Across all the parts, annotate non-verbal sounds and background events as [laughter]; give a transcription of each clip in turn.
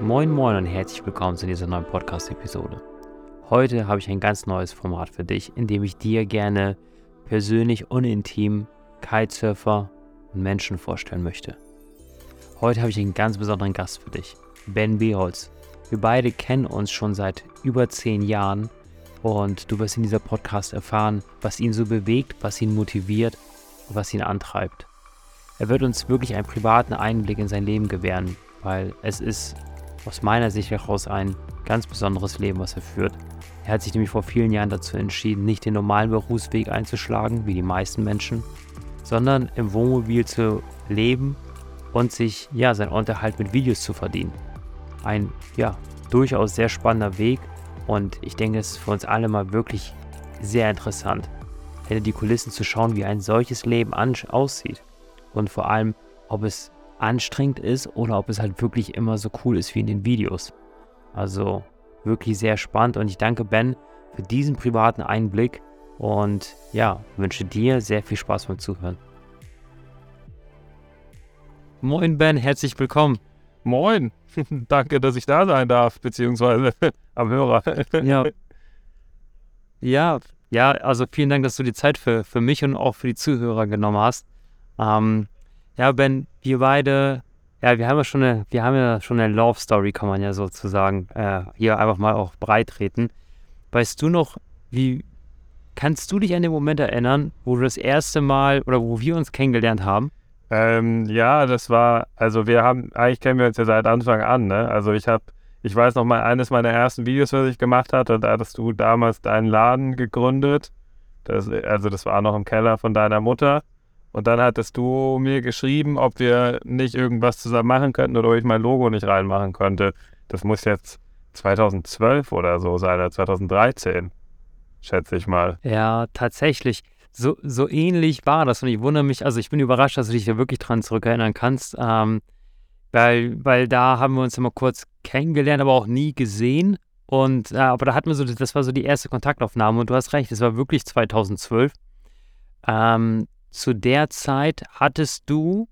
Moin Moin und herzlich willkommen zu dieser neuen Podcast-Episode. Heute habe ich ein ganz neues Format für dich, in dem ich dir gerne persönlich und intim Kitesurfer und Menschen vorstellen möchte. Heute habe ich einen ganz besonderen Gast für dich, Ben Beholz. Wir beide kennen uns schon seit über zehn Jahren und du wirst in dieser Podcast erfahren, was ihn so bewegt, was ihn motiviert und was ihn antreibt. Er wird uns wirklich einen privaten Einblick in sein Leben gewähren, weil es ist aus meiner Sicht heraus ein ganz besonderes Leben, was er führt. Er hat sich nämlich vor vielen Jahren dazu entschieden, nicht den normalen Berufsweg einzuschlagen, wie die meisten Menschen, sondern im Wohnmobil zu leben und sich ja seinen Unterhalt mit Videos zu verdienen. Ein ja durchaus sehr spannender Weg und ich denke, es ist für uns alle mal wirklich sehr interessant, hinter die Kulissen zu schauen, wie ein solches Leben aussieht und vor allem, ob es anstrengend ist oder ob es halt wirklich immer so cool ist wie in den Videos. Also wirklich sehr spannend und ich danke Ben für diesen privaten Einblick und ja, wünsche dir sehr viel Spaß beim Zuhören. Moin Ben, herzlich willkommen. Moin, [laughs] danke, dass ich da sein darf, beziehungsweise [laughs] am Hörer. ja. [laughs] ja, ja, also vielen Dank, dass du die Zeit für, für mich und auch für die Zuhörer genommen hast. Ähm, ja, Ben, wir beide, ja, wir haben ja schon eine, wir haben ja schon eine Love Story, kann man ja sozusagen äh, hier einfach mal auch breitreten. Weißt du noch, wie kannst du dich an den Moment erinnern, wo du das erste Mal oder wo wir uns kennengelernt haben? Ähm, ja, das war, also wir haben, eigentlich kennen wir uns ja seit Anfang an, ne? Also ich habe, ich weiß noch mal, eines meiner ersten Videos, was ich gemacht hatte, da hattest du damals deinen Laden gegründet. Das, also das war noch im Keller von deiner Mutter. Und dann hattest du mir geschrieben, ob wir nicht irgendwas zusammen machen könnten oder ob ich mein Logo nicht reinmachen könnte. Das muss jetzt 2012 oder so sein, oder 2013, schätze ich mal. Ja, tatsächlich. So, so ähnlich war das. Und ich wundere mich, also ich bin überrascht, dass du dich da wirklich dran zurückerinnern kannst. Ähm, weil, weil da haben wir uns immer kurz kennengelernt, aber auch nie gesehen. Und äh, aber da hatten wir so, das war so die erste Kontaktaufnahme. Und du hast recht, es war wirklich 2012. Ähm, zu der Zeit hattest du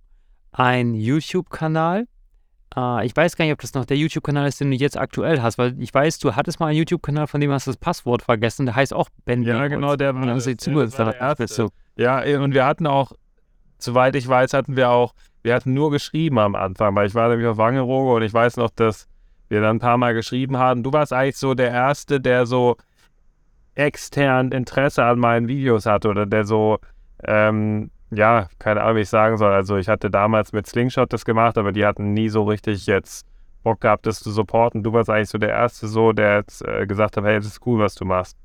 einen YouTube-Kanal. Äh, ich weiß gar nicht, ob das noch der YouTube-Kanal ist, den du jetzt aktuell hast, weil ich weiß, du hattest mal einen YouTube-Kanal, von dem hast du das Passwort vergessen. Der heißt auch Ben Ja, Beatles. genau, der dann der, der der erste. so. Ja, eh, und wir hatten auch, soweit ich weiß, hatten wir auch, wir hatten nur geschrieben am Anfang, weil ich war nämlich auf Wangerooge und ich weiß noch, dass wir dann ein paar Mal geschrieben haben. Du warst eigentlich so der Erste, der so extern Interesse an meinen Videos hatte oder der so, ähm, ja, keine Ahnung, wie ich sagen soll. Also ich hatte damals mit Slingshot das gemacht, aber die hatten nie so richtig jetzt Bock gehabt, das zu supporten. Du warst eigentlich so der Erste so, der jetzt äh, gesagt hat, hey, das ist cool, was du machst.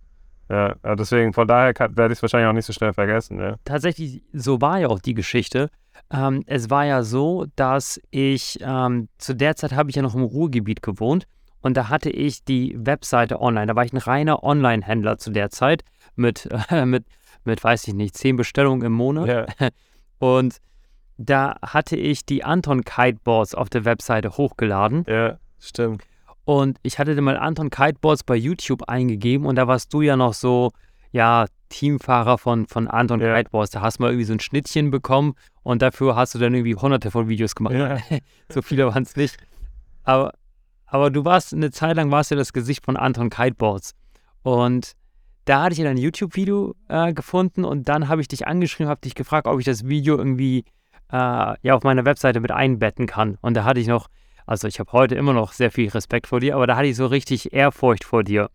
Ja, ja, deswegen, von daher werde ich es wahrscheinlich auch nicht so schnell vergessen. Ja. tatsächlich, so war ja auch die Geschichte. Ähm, es war ja so, dass ich, ähm, zu der Zeit habe ich ja noch im Ruhrgebiet gewohnt und da hatte ich die Webseite online. Da war ich ein reiner Online-Händler zu der Zeit mit, äh, [laughs] mit, mit, weiß ich nicht, zehn Bestellungen im Monat. Ja. [laughs] Und da hatte ich die Anton Kiteboards auf der Webseite hochgeladen. ja, stimmt. Und ich hatte dann mal Anton Kiteboards bei YouTube eingegeben und da warst du ja noch so, ja, Teamfahrer von, von Anton Ja. Kiteboards. Da hast du mal irgendwie so ein Schnittchen bekommen und dafür hast du dann irgendwie hunderte von Videos gemacht. Ja. [laughs] so viele waren es nicht. Aber, aber du warst, eine Zeit lang warst du das Gesicht von Anton Kiteboards. Und da hatte ich dann ein YouTube-Video äh, gefunden und dann habe ich dich angeschrieben, habe dich gefragt, ob ich das Video irgendwie äh, ja auf meiner Webseite mit einbetten kann. Und da hatte ich noch, also ich habe heute immer noch sehr viel Respekt vor dir, aber da hatte ich so richtig Ehrfurcht vor dir.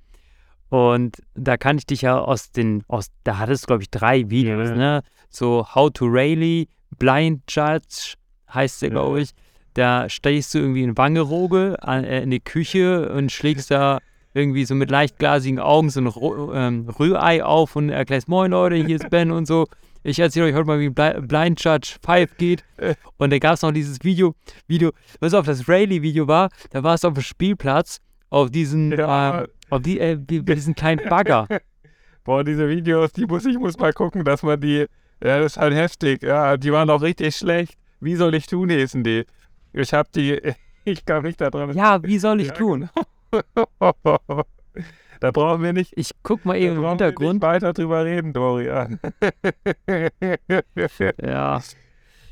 Und da kann ich dich ja aus den, aus, da hattest du, glaube ich, drei Videos, Ja. ne? So How to Rayleigh, Blind Judge heißt der, Ja. glaube ich. Da stehst du irgendwie in Wangerooge an, äh, in die Küche und schlägst da irgendwie so mit leicht glasigen Augen so ein Ro ähm, Rührei auf und erklärst, moin Leute, hier ist Ben und so. Ich erzähle euch heute mal, wie Bli Blind Judge 5 geht. Äh. Und da gab es noch dieses Video, Video, was auf das Rayleigh-Video war, da war es auf dem Spielplatz, auf diesen, Ja. ähm, auf die, äh, die- diesen kleinen Bagger. [laughs] Boah, diese Videos, die muss ich muss mal gucken, dass man die. Ja, das ist halt heftig. Ja, die waren auch richtig schlecht. Wie soll ich tun, hießen die. Ich hab die. [laughs] Ich kam nicht da dran. Ja, wie soll ich Ja, tun? [laughs] da brauchen wir nicht. Ich guck mal eben im brauchen wir Hintergrund. nicht weiter drüber reden, Dorian. [laughs] Ja,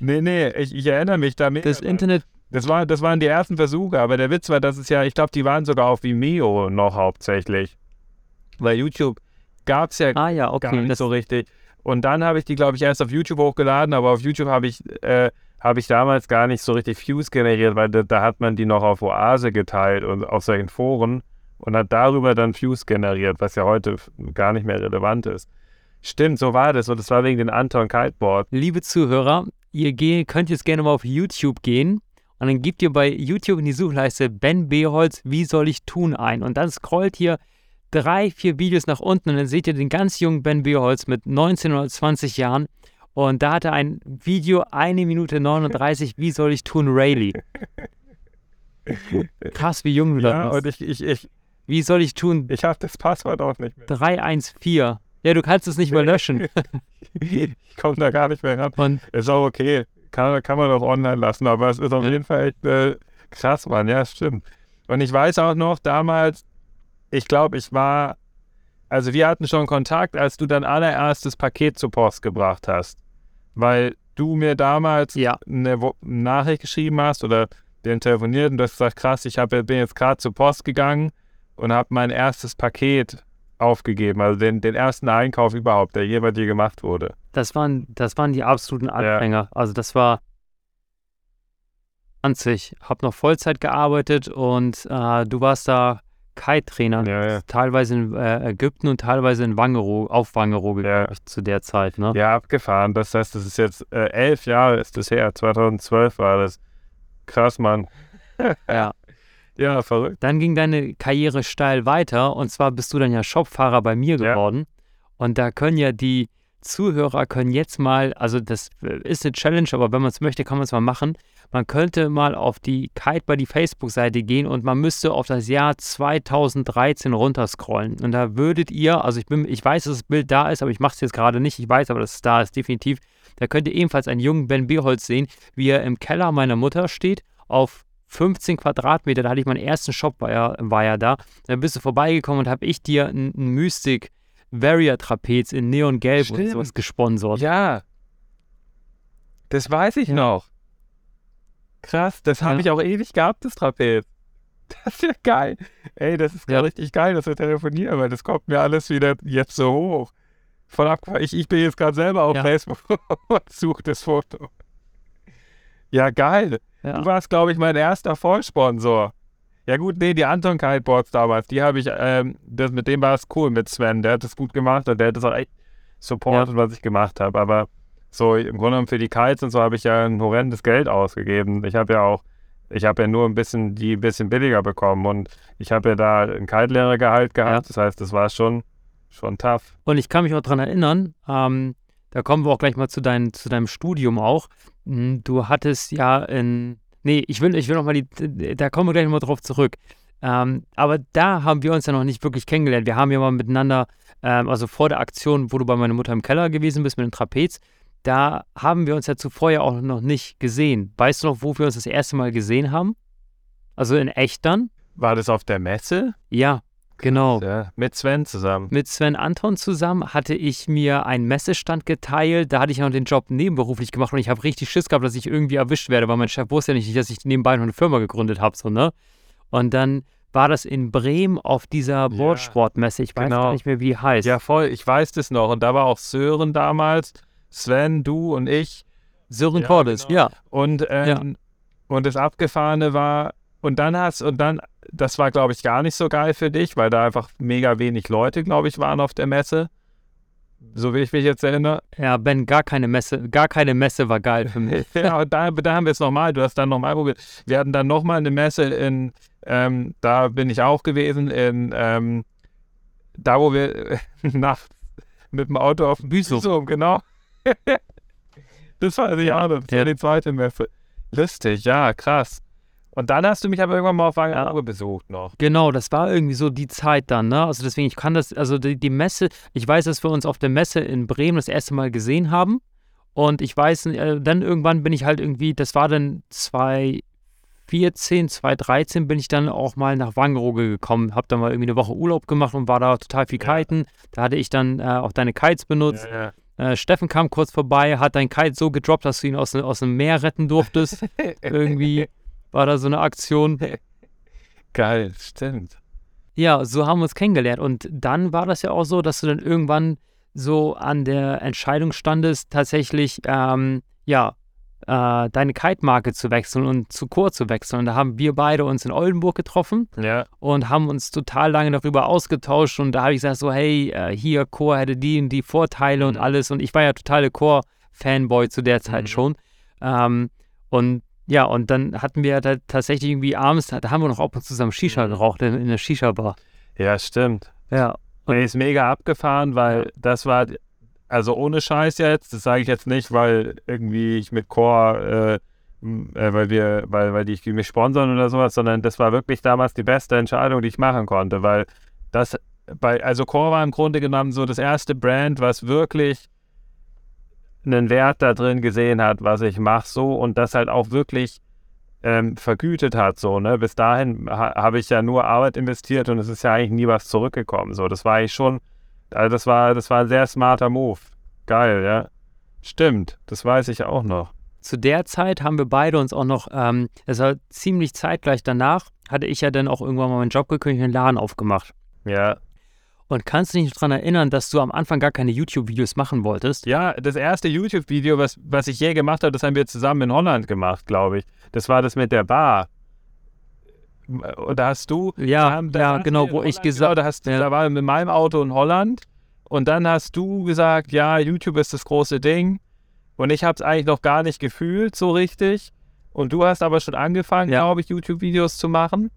nee, nee, ich, ich erinnere mich damit. das Internet Das, war, das waren die ersten Versuche, aber der Witz war, dass es ja, ich glaube, die waren sogar auf Vimeo noch hauptsächlich. Weil YouTube gab es ja, ah, ja okay. gar nicht so richtig. Und dann habe ich die, glaube ich, erst auf YouTube hochgeladen, aber auf YouTube habe ich, äh, hab ich damals gar nicht so richtig Views generiert, weil da, da, hat man die noch auf Oase geteilt und auf solchen Foren und hat darüber dann Views generiert, was ja heute gar nicht mehr relevant ist. Stimmt, so war das und das war wegen den Anton Kiteboard. Liebe Zuhörer, ihr könnt jetzt gerne mal auf YouTube gehen und dann gebt ihr bei YouTube in die Suchleiste Ben Beholz, wie soll ich tun ein und dann scrollt ihr drei, vier Videos nach unten und dann seht ihr den ganz jungen Ben Beholz mit 19 oder 20 Jahren und da hat er ein Video, eine Minute 39, wie soll ich tun, Rayleigh. Krass, wie jung du da ja, bist. Und ich, ich, ich, wie soll ich tun? Ich habe das Passwort auch nicht mehr. 314. Ja, du kannst es nicht mehr löschen. [laughs] ich komme da gar nicht mehr ran. Und ist auch okay. Kann, kann man doch online lassen, aber es ist auf jeden Fall echt äh, krass, Mann. Ja, stimmt. Und ich weiß auch noch, damals, ich glaube, ich war, also wir hatten schon Kontakt, als du dein allererstes Paket zur Post gebracht hast. Weil du mir damals ja. eine Nachricht geschrieben hast oder den telefoniert und du hast gesagt, krass, ich hab, bin jetzt gerade zur Post gegangen und habe mein erstes Paket aufgegeben, also den, den ersten Einkauf überhaupt, der je bei dir gemacht wurde. Das waren, das waren die absoluten Anfänger. Ja. Also das war 20, habe noch Vollzeit gearbeitet und äh, du warst da Kite-Trainer, ja, ja. teilweise in äh, Ägypten und teilweise in Wangero, auf Wangero ja. zu der Zeit. Ne? Ja, abgefahren. Das heißt, das ist jetzt äh, elf Jahre ist das her. 2012 war das. Krass, Mann. [laughs] ja. Ja, verrückt. Dann ging deine Karriere steil weiter und zwar bist du dann ja Shopfahrer bei mir geworden. Und da können ja die Zuhörer können jetzt mal, also das ist eine Challenge, aber wenn man es möchte, kann man es mal machen. Man könnte mal auf die Kite die Facebook-Seite gehen und man müsste auf das Jahr 2013 runterscrollen. Und da würdet ihr, also ich bin, ich weiß, dass das Bild da ist, aber ich mache es jetzt gerade nicht. Ich weiß aber, dass es da ist, definitiv. Da könnt ihr ebenfalls einen jungen Ben Beholz sehen, wie er im Keller meiner Mutter steht, auf 15 Quadratmeter, da hatte ich meinen ersten Shop, war ja, war ja da. Dann bist du vorbeigekommen und habe ich dir ein, ein Mystic Varia Trapez in Neongelb und sowas gesponsert. Ja. Das weiß ich ja. noch. Krass, das habe ja. ich auch ewig gehabt, das Trapez. [laughs] Das ist ja geil. Ey, das ist ja. richtig geil, dass wir telefonieren, weil das kommt mir alles wieder jetzt so hoch. Voll abgefallen. Ich, ich bin jetzt gerade selber auf Facebook [laughs] und suche das Foto. Ja, geil. Ja. Du warst, glaube ich, mein erster Vollsponsor. Ja gut, nee, die Anton Kiteboards damals, die habe ich, ähm, das, mit dem war es cool, mit Sven. Der hat das gut gemacht und der hat das auch echt supportet, ja. was ich gemacht habe. Aber so im Grunde genommen für die Kites und so habe ich ja ein horrendes Geld ausgegeben. Ich habe ja auch, ich habe ja nur ein bisschen, die ein bisschen billiger bekommen und ich habe ja da ein Kite-Lehrergehalt gehabt. Ja. Das heißt, das war schon, schon tough. Und ich kann mich auch daran erinnern, ähm, da kommen wir auch gleich mal zu, dein, zu deinem Studium auch. Hm, du hattest ja in, nee, ich will, ich will noch mal die, da kommen wir gleich mal drauf zurück. Ähm, aber da haben wir uns ja noch nicht wirklich kennengelernt. Wir haben ja mal miteinander, ähm, also vor der Aktion, wo du bei meiner Mutter im Keller gewesen bist mit dem Trapez, da haben wir uns ja zuvor ja auch noch nicht gesehen. Weißt du noch, wo wir uns das erste Mal gesehen haben? Also in echt dann? War das auf der Messe? Ja. Genau. Ja, mit Sven zusammen. Mit Sven Anton zusammen hatte ich mir einen Messestand geteilt. Da hatte ich noch den Job nebenberuflich gemacht und ich habe richtig Schiss gehabt, dass ich irgendwie erwischt werde, weil mein Chef wusste ja nicht, dass ich nebenbei noch eine Firma gegründet habe. So, ne? Und dann war das in Bremen auf dieser Boardsportmesse. Ich weiß genau. gar nicht mehr, wie die heißt. Ja, voll. Ich weiß das noch. Und da war auch Sören damals, Sven, du und ich. Sören ja, Cordes, genau. ja. Und, ähm, ja. und das Abgefahrene war, und dann hast, und dann das war, glaube ich, gar nicht so geil für dich, weil da einfach mega wenig Leute, glaube ich, waren auf der Messe. So wie ich mich jetzt erinnere. Ja, Ben, gar keine Messe, gar keine Messe war geil für mich. [laughs] ja, und da, da haben wir es nochmal, du hast dann nochmal probiert. Wir hatten dann nochmal eine Messe in, ähm, da bin ich auch gewesen, in, ähm, da wo wir [laughs] nachts mit dem Auto auf dem Büsum, genau. [laughs] das war die das war die zweite Messe. Lustig, ja, krass. Und dann hast du mich aber irgendwann mal auf Wangerooge ja. besucht noch. Genau, das war irgendwie so die Zeit dann, ne? Also deswegen, ich kann das, also die, die, Messe, ich weiß, dass wir uns auf der Messe in Bremen das erste Mal gesehen haben. Und ich weiß, äh, dann irgendwann bin ich halt irgendwie, das war dann 2014, 2013 bin ich dann auch mal nach Wangerooge gekommen, hab dann mal irgendwie eine Woche Urlaub gemacht und war da total viel ja. kiten. Da hatte ich dann äh, auch deine Kites benutzt. Ja, äh, Steffen kam kurz vorbei, hat dein Kite so gedroppt, dass du ihn aus, aus dem Meer retten durftest. [laughs] irgendwie. War da so eine Aktion. [laughs] Geil, stimmt. Ja, so haben wir uns kennengelernt. Und dann war das ja auch so, dass du dann irgendwann so an der Entscheidung standest, tatsächlich, ähm, ja, äh, deine Kite-Marke zu wechseln und zu Chor zu wechseln. Und da haben wir beide uns in Oldenburg getroffen Ja. und haben uns total lange darüber ausgetauscht. Und da habe ich gesagt, so, hey, äh, hier, Chor hätte die und die Vorteile und Mhm. alles. Und ich war ja totale Chor-Fanboy zu der Zeit Mhm. schon. Ähm, und ja, und dann hatten wir da tatsächlich irgendwie abends, da haben wir noch ab und zu zusammen Shisha Mhm. geraucht in, in der Shisha-Bar. Ja, stimmt. Ja. Und ist mega abgefahren, weil das war, also ohne Scheiß jetzt, das sage ich jetzt nicht, weil irgendwie ich mit Core, äh, äh, weil wir, weil, weil die mich sponsern oder sowas, sondern das war wirklich damals die beste Entscheidung, die ich machen konnte, weil das bei, also Core war im Grunde genommen so das erste Brand, was wirklich einen Wert da drin gesehen hat, was ich mache so und das halt auch wirklich ähm, vergütet hat so, ne? Bis dahin ha habe ich ja nur Arbeit investiert und es ist ja eigentlich nie was zurückgekommen. So, das war ich schon, also das war, das war ein sehr smarter Move. Geil, ja. Stimmt, das weiß ich auch noch. Zu der Zeit haben wir beide uns auch noch, ähm, es war ziemlich zeitgleich danach, hatte ich ja dann auch irgendwann mal meinen Job gekündigt und einen Laden aufgemacht. Ja. Und kannst du dich daran erinnern, dass du am Anfang gar keine YouTube-Videos machen wolltest? Ja, das erste YouTube-Video, was, was ich je gemacht habe, das haben wir zusammen in Holland gemacht, glaube ich. Das war das mit der Bar. Und da hast du. Ja, haben- ja, genau, wo ich Holland, gesagt- Genau, da, ja. da war mit meinem Auto in Holland. Und dann hast du gesagt, ja, YouTube ist das große Ding. Und ich habe es eigentlich noch gar nicht gefühlt so richtig. Und du hast aber schon angefangen, Ja. glaube ich, YouTube-Videos zu machen.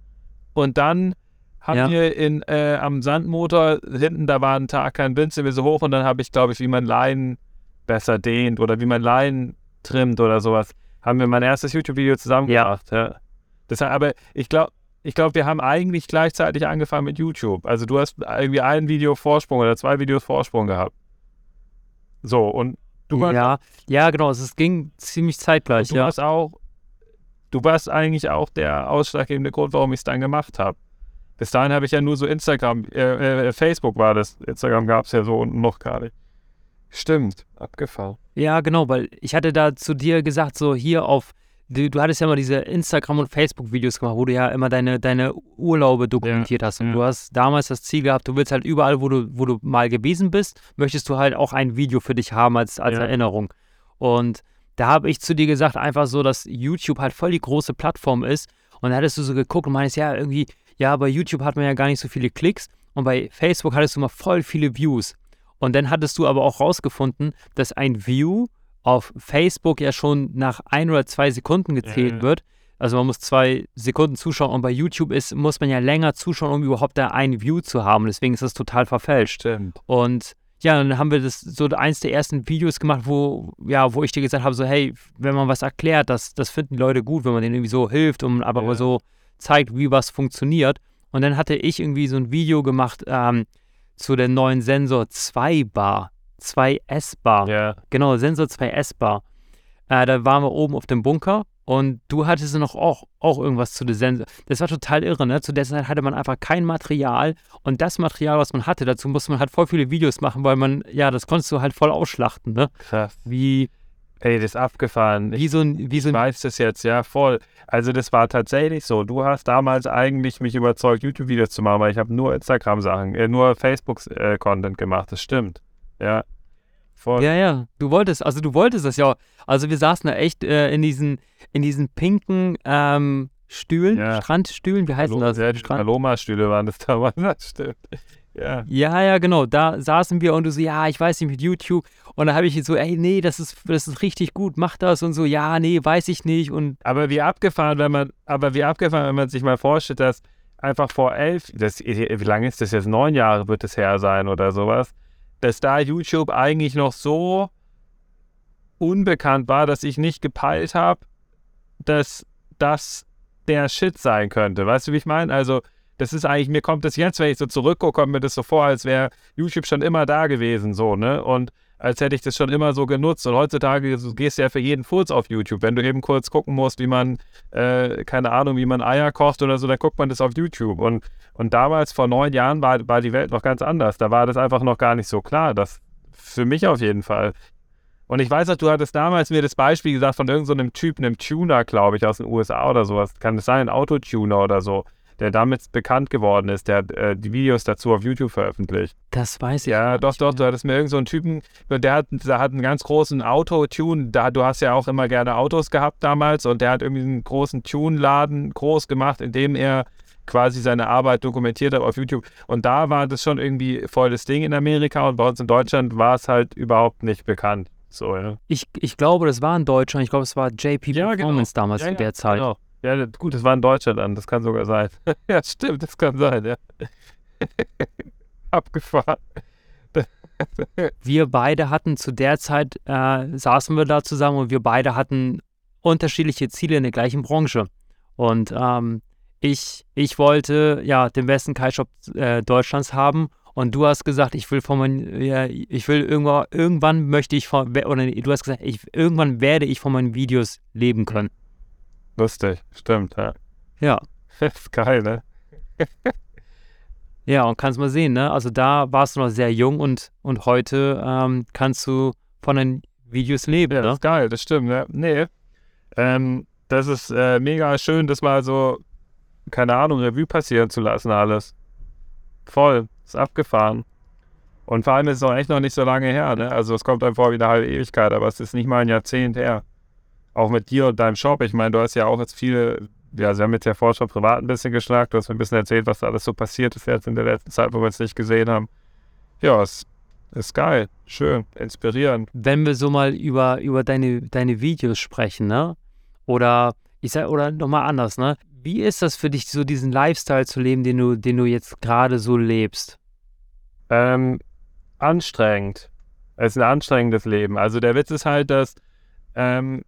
Und dann haben Ja. wir in, äh, am Sandmotor hinten, da war ein Tag kein Wind, sind wir so hoch und dann habe ich, glaube ich, wie man Leinen besser dehnt oder wie man Leinen trimmt oder sowas, haben wir mein erstes YouTube-Video zusammen Ja. gemacht. Ja. Das, aber ich glaube, ich glaube, wir haben eigentlich gleichzeitig angefangen mit YouTube. Also du hast irgendwie ein Video Vorsprung oder zwei Videos Vorsprung gehabt. So, und du hast, ja, ja, genau, es ging ziemlich zeitgleich, du ja. warst auch, du warst eigentlich auch der ausschlaggebende Grund, warum ich es dann gemacht habe. Bis dahin habe ich ja nur so Instagram, äh, äh, Facebook war das. Instagram gab es ja so unten noch gar nicht. Stimmt, abgefahren. Ja, genau, weil ich hatte da zu dir gesagt, so hier auf, du, du hattest ja mal diese Instagram- und Facebook-Videos gemacht, wo du ja immer deine, deine Urlaube dokumentiert hast. Und ja. du hast damals das Ziel gehabt, du willst halt überall, wo du, wo du mal gewesen bist, möchtest du halt auch ein Video für dich haben als, als Ja. Erinnerung. Und da habe ich zu dir gesagt, einfach so, dass YouTube halt voll die große Plattform ist. Und da hattest du so geguckt und meinst, ja, irgendwie, ja, bei YouTube hat man ja gar nicht so viele Klicks. Und bei Facebook hattest du mal voll viele Views. Und dann hattest du aber auch rausgefunden, dass ein View auf Facebook ja schon nach ein oder zwei Sekunden gezählt Ja. wird. Also man muss zwei Sekunden zuschauen und bei YouTube ist, muss man ja länger zuschauen, um überhaupt da ein View zu haben. Deswegen ist das total verfälscht. Stimmt. Und ja, dann haben wir das so eins der ersten Videos gemacht, wo, ja, wo ich dir gesagt habe, so, hey, wenn man was erklärt, das, das finden die Leute gut, wenn man denen irgendwie so hilft und aber Ja. so zeigt, wie was funktioniert. Und dann hatte ich irgendwie so ein Video gemacht ähm, zu der neuen Sensor 2 Bar, 2S Bar. Ja. Genau, Sensor 2S Bar. Äh, da waren wir oben auf dem Bunker und du hattest noch auch, auch irgendwas zu der Sensor. Das war total irre, ne? Zu der Zeit hatte man einfach kein Material und das Material, was man hatte, dazu musste man halt voll viele Videos machen, weil man, ja, das konntest du halt voll ausschlachten, ne? Krass. Wie, Ey, das ist abgefahren. Wie so ein, wie so Ich ein, weiß das jetzt, ja, voll. Also das war tatsächlich so. Du hast damals eigentlich mich überzeugt, YouTube-Videos zu machen, weil ich habe nur Instagram-Sachen, äh, nur Facebook-Content gemacht. Das stimmt. Ja. Voll. ja, ja, du wolltest, also du wolltest das ja. Also wir saßen da echt äh, in diesen, in diesen pinken ähm, Stühlen, Ja. Strandstühlen, wie heißen das? Ja, die Strand- Paloma-Stühle waren das [laughs] damals. Das stimmt. Ja. Ja, ja, genau. Da saßen wir und du so, ja, ich weiß nicht mit YouTube. Und da habe ich so, ey, nee, das ist, das ist richtig gut, mach das und so, ja, nee, weiß ich nicht. Und Aber wie abgefahren, wenn man, aber wie abgefahren, wenn man sich mal vorstellt, dass einfach vor elf, das, wie lange ist das jetzt? Neun Jahre wird es her sein oder sowas, dass da YouTube eigentlich noch so unbekannt war, dass ich nicht gepeilt habe, dass das der Shit sein könnte. Weißt du, wie ich meine? Also, das ist eigentlich, mir kommt das jetzt, wenn ich so zurückgucke, kommt mir das so vor, als wäre YouTube schon immer da gewesen, so, ne? Und als hätte ich das schon immer so genutzt. Und heutzutage gehst du ja für jeden Furz auf YouTube. Wenn du eben kurz gucken musst, wie man, äh, keine Ahnung, wie man Eier kocht oder so, dann guckt man das auf YouTube. Und, und damals, vor neun Jahren, war, war die Welt noch ganz anders. Da war das einfach noch gar nicht so klar. Das für mich auf jeden Fall. Und ich weiß noch, du hattest damals mir das Beispiel gesagt von irgendeinem so Typen, einem Tuner, glaube ich, aus den USA oder sowas. Kann es sein, ein Autotuner oder so, der damit bekannt geworden ist, der hat äh, die Videos dazu auf YouTube veröffentlicht. Das weiß ich Ja, doch, doch, mehr. du hattest mir irgendeinen so einen Typen, der hat, der hat einen ganz großen Autotune, da, du hast ja auch immer gerne Autos gehabt damals und der hat irgendwie einen großen Tune-Laden groß gemacht, in dem er quasi seine Arbeit dokumentiert hat auf YouTube. Und da war das schon irgendwie voll das Ding in Amerika und bei uns in Deutschland war es halt überhaupt nicht bekannt. So, ja. Ich, ich glaube, das war in Deutschland. Ich glaube, es war JP Ja, genau. Performance damals Ja, ja, der Zeit. Genau. Ja, gut, das war in Deutschland dann, das kann sogar sein. [laughs] ja, stimmt, das kann sein, ja. [laughs] Abgefahren. [laughs] Wir beide hatten zu der Zeit, äh, saßen wir da zusammen und wir beide hatten unterschiedliche Ziele in der gleichen Branche. Und ähm, ich, ich wollte ja den besten Kite-Shop äh, Deutschlands haben und du hast gesagt, ich will von meinen, ja, ich will irgendwann, irgendwann möchte ich von, oder du hast gesagt, ich, irgendwann werde ich von meinen Videos leben können. Lustig, stimmt, ja. Ja. [laughs] Das ist geil, ne? Ja, und kannst mal sehen, ne? Also da warst du noch sehr jung und, und heute ähm, kannst du von den Videos leben, Ja, das ne? ist geil, das stimmt, ne? Nee. Ähm, das ist äh, mega schön, das mal so, keine Ahnung, Revue passieren zu lassen, alles. Voll, ist abgefahren. Und vor allem ist es auch echt noch nicht so lange her, ne? Also es kommt einem vor wie eine halbe Ewigkeit, aber es ist nicht mal ein Jahrzehnt her. Auch mit dir und deinem Shop. Ich meine, du hast ja auch jetzt viele, ja, sie haben jetzt ja vorher schon privat ein bisschen geschnackt, du hast mir ein bisschen erzählt, was da alles so passiert ist jetzt in der letzten Zeit, wo wir uns nicht gesehen haben. Ja, es ist geil, schön, inspirierend. Wenn wir so mal über, über deine, deine Videos sprechen, ne? Oder ich sag, oder nochmal anders, ne? Wie ist das für dich, so diesen Lifestyle zu leben, den du, den du jetzt gerade so lebst? Ähm, anstrengend. Es ist ein anstrengendes Leben. Also der Witz ist halt, dass, ähm,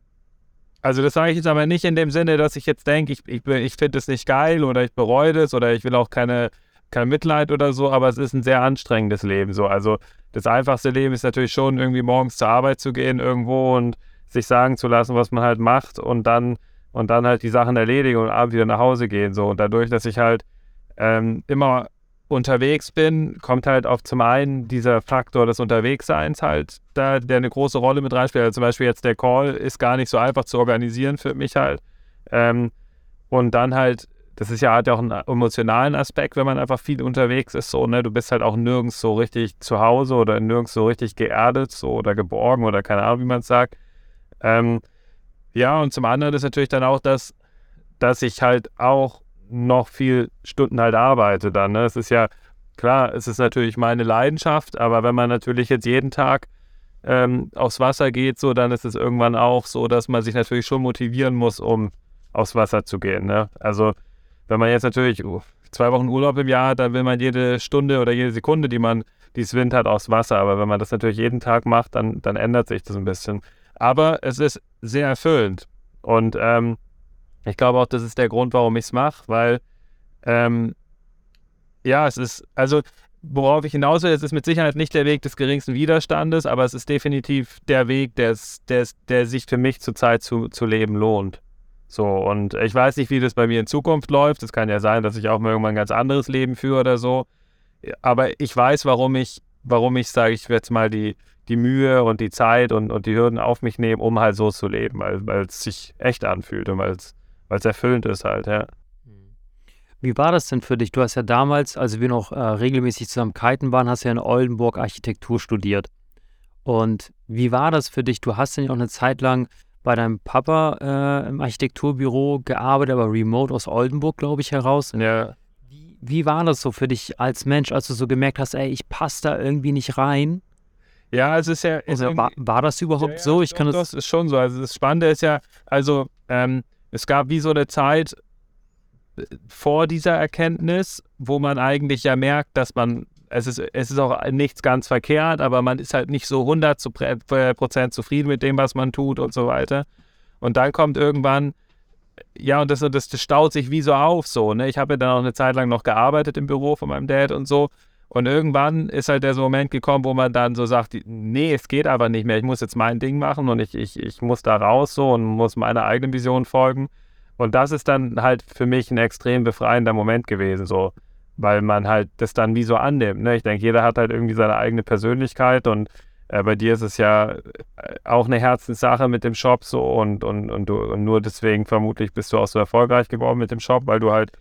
also das sage ich jetzt aber nicht in dem Sinne, dass ich jetzt denke, ich, ich, ich finde es nicht geil oder ich bereue das oder ich will auch keine, kein Mitleid oder so, aber es ist ein sehr anstrengendes Leben so. Also das einfachste Leben ist natürlich schon irgendwie morgens zur Arbeit zu gehen irgendwo und sich sagen zu lassen, was man halt macht und dann und dann halt die Sachen erledigen und abends wieder nach Hause gehen so. Und dadurch, dass ich halt ähm, immer unterwegs bin, kommt halt auf zum einen dieser Faktor des Unterwegsseins halt, da, der eine große Rolle mit reinspielt. Also zum Beispiel jetzt der Call ist gar nicht so einfach zu organisieren für mich halt. Ähm, und dann halt, das ist ja halt auch einen emotionalen Aspekt, wenn man einfach viel unterwegs ist, so, ne, du bist halt auch nirgends so richtig zu Hause oder nirgends so richtig geerdet, so oder geborgen oder keine Ahnung, wie man es sagt. Ähm, ja, und zum anderen ist natürlich dann auch das, dass ich halt auch noch viel Stunden halt arbeite dann. Ne? Es ist ja, klar, es ist natürlich meine Leidenschaft, aber wenn man natürlich jetzt jeden Tag ähm, aufs Wasser geht, so, dann ist es irgendwann auch so, dass man sich natürlich schon motivieren muss, um aufs Wasser zu gehen. Ne? Also, wenn man jetzt natürlich uh, zwei Wochen Urlaub im Jahr hat, dann will man jede Stunde oder jede Sekunde, die man, die es Wind hat, aufs Wasser. Aber wenn man das natürlich jeden Tag macht, dann, dann ändert sich das ein bisschen. Aber es ist sehr erfüllend. Und ähm, ich glaube auch, das ist der Grund, warum ich es mache, weil ähm, ja, es ist, also worauf ich hinaus will, es ist mit Sicherheit nicht der Weg des geringsten Widerstandes, aber es ist definitiv der Weg, der's, der's, der sich für mich zurzeit zu, zu leben lohnt. So, und ich weiß nicht, wie das bei mir in Zukunft läuft. Es kann ja sein, dass ich auch mal irgendwann ein ganz anderes Leben führe oder so. Aber ich weiß, warum ich, warum ich sage, ich jetzt mal die, die Mühe und die Zeit und, und die Hürden auf mich nehmen, um halt so zu leben, weil es sich echt anfühlt und weil es erfüllend ist halt, ja. Wie war das denn für dich? Du hast ja damals, als wir noch äh, regelmäßig zusammen kiten waren, hast ja in Oldenburg Architektur studiert. Und wie war das für dich? Du hast dann ja auch eine Zeit lang bei deinem Papa äh, im Architekturbüro gearbeitet, aber remote aus Oldenburg, glaube ich, heraus. Ja, Wie, wie war das so für dich als Mensch, als du so gemerkt hast, ey, ich passe da irgendwie nicht rein? ja es ist ja. Ist Oder war, war das überhaupt Ja, ja, so? Ich doch, kann das. Das ist schon so. Also das Spannende ist ja, also ähm, es gab wie so eine Zeit äh, vor dieser Erkenntnis, wo man eigentlich ja merkt, dass man, es ist, es ist auch nichts ganz verkehrt, aber man ist halt nicht so 100 zu Prä- äh, Prozent zufrieden mit dem, was man tut und so weiter. Und dann kommt irgendwann, ja, und das, das, das staut sich wie so auf, so, ne? Ich habe ja dann auch eine Zeit lang noch gearbeitet im Büro von meinem Dad und so. Und irgendwann ist halt der so Moment gekommen, wo man dann so sagt, nee, es geht aber nicht mehr, ich muss jetzt mein Ding machen und ich, ich, ich muss da raus so und muss meiner eigenen Vision folgen. Und das ist dann halt für mich ein extrem befreiender Moment gewesen, so, weil man halt das dann wie so annimmt. Ne? Ich denke, jeder hat halt irgendwie seine eigene Persönlichkeit und Äh, bei dir ist es ja äh, auch eine Herzenssache mit dem Shop so und, und, und, du, und nur deswegen vermutlich bist du auch so erfolgreich geworden mit dem Shop, weil du halt,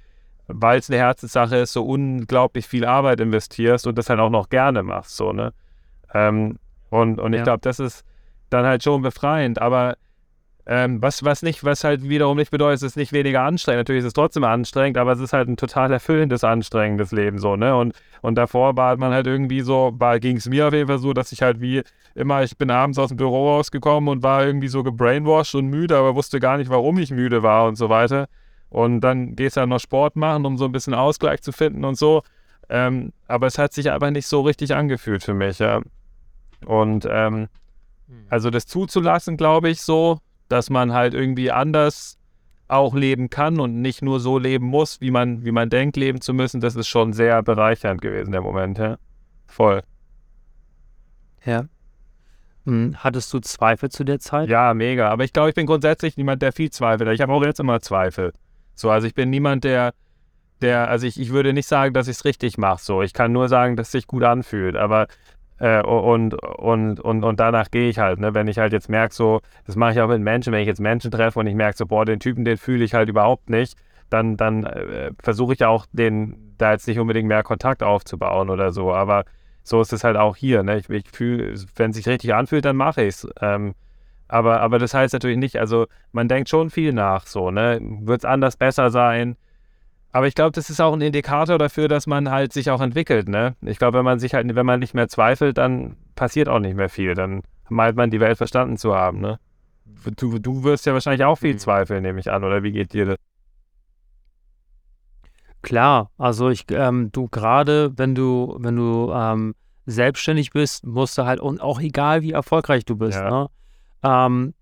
weil es eine Herzenssache ist, so unglaublich viel Arbeit investierst und das halt auch noch gerne machst, so, ne? Ähm, und, und ich glaube, das ist dann halt schon befreiend, aber ähm, was, was nicht, was halt wiederum nicht bedeutet, es ist nicht weniger anstrengend. Natürlich ist es trotzdem anstrengend, aber es ist halt ein total erfüllendes, anstrengendes Leben so, ne? Und, und davor war man halt irgendwie so, ging es mir auf jeden Fall so, dass ich halt wie immer, ich bin abends aus dem Büro rausgekommen und war irgendwie so gebrainwashed und müde, aber wusste gar nicht, warum ich müde war und so weiter. Und dann gehst du halt noch Sport machen, um so ein bisschen Ausgleich zu finden und so. Ähm, aber es hat sich einfach nicht so richtig angefühlt für mich, ja. Und ähm, hm. also das zuzulassen, glaube ich, so, dass man halt irgendwie anders auch leben kann und nicht nur so leben muss, wie man, wie man denkt, leben zu müssen, das ist schon sehr bereichernd gewesen, der Moment, ja. Voll. Ja. Hm, hattest du Zweifel zu der Zeit? Ja, mega. Aber ich glaube, ich bin grundsätzlich niemand, der viel zweifelt. Ich habe auch jetzt immer Zweifel. So, also ich bin niemand, der, der, also ich, ich würde nicht sagen, dass ich es richtig mache. So, ich kann nur sagen, dass es sich gut anfühlt. Aber äh, und, und, und, und danach gehe ich halt, ne? Wenn ich halt jetzt merke, so, das mache ich auch mit Menschen, wenn ich jetzt Menschen treffe und ich merke so, boah, den Typen, den fühle ich halt überhaupt nicht, dann, dann äh, versuche ich auch, den, da jetzt nicht unbedingt mehr Kontakt aufzubauen oder so. Aber so ist es halt auch hier, ne? Ich, ich fühle, wenn es sich richtig anfühlt, dann mache ich es. Ähm, aber, aber das heißt natürlich nicht, also man denkt schon viel nach, so, ne? Wird es anders besser sein? Aber ich glaube, das ist auch ein Indikator dafür, dass man halt sich auch entwickelt, ne? Ich glaube, wenn man sich halt, wenn man nicht mehr zweifelt, dann passiert auch nicht mehr viel. Dann meint man, die Welt verstanden zu haben, ne? Du, du wirst ja wahrscheinlich auch viel mhm. zweifeln, nehme ich an, oder wie geht dir das? Klar, also ich, ähm, du gerade, wenn du, wenn du ähm, selbstständig bist, musst du halt, und auch egal wie erfolgreich du bist, ja. ne? Ähm,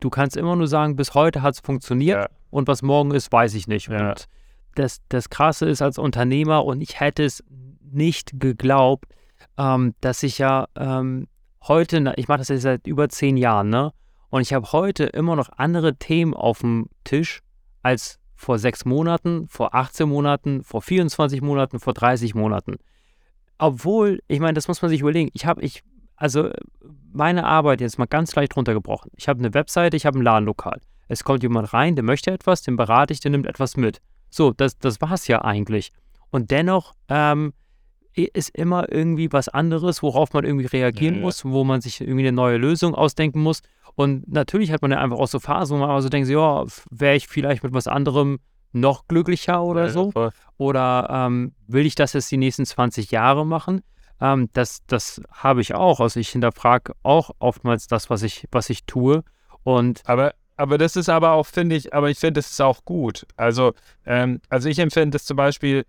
du kannst immer nur sagen, bis heute hat es funktioniert ja. und was morgen ist, weiß ich nicht. Ja. Und das, das Krasse ist als Unternehmer und ich hätte es nicht geglaubt, ähm, dass ich ja ähm, heute, ich mache das jetzt seit über zehn Jahren, ne? Und ich habe heute immer noch andere Themen auf dem Tisch als vor sechs Monaten, vor 18 Monaten, vor 24 Monaten, vor 30 Monaten. Obwohl, ich meine, das muss man sich überlegen. Ich habe, ich, also meine Arbeit jetzt mal ganz leicht runtergebrochen. Ich habe eine Webseite, ich habe ein Ladenlokal. Es kommt jemand rein, der möchte etwas, den berate ich, der nimmt etwas mit. So, das, das war es ja eigentlich. Und dennoch ähm, ist immer irgendwie was anderes, worauf man irgendwie reagieren ja, muss, wo man sich irgendwie eine neue Lösung ausdenken muss. Und natürlich hat man ja einfach auch so Phasen, wo man aber so denkt, ja, wäre ich vielleicht mit was anderem noch glücklicher oder ja, so? Oder ähm, will ich das jetzt die nächsten 20 Jahre machen? Ähm, das das habe ich auch. Also ich hinterfrage auch oftmals das, was ich, was ich tue. Und aber aber das ist aber auch, finde ich, aber ich finde, das ist auch gut. Also, ähm, also ich empfinde es zum Beispiel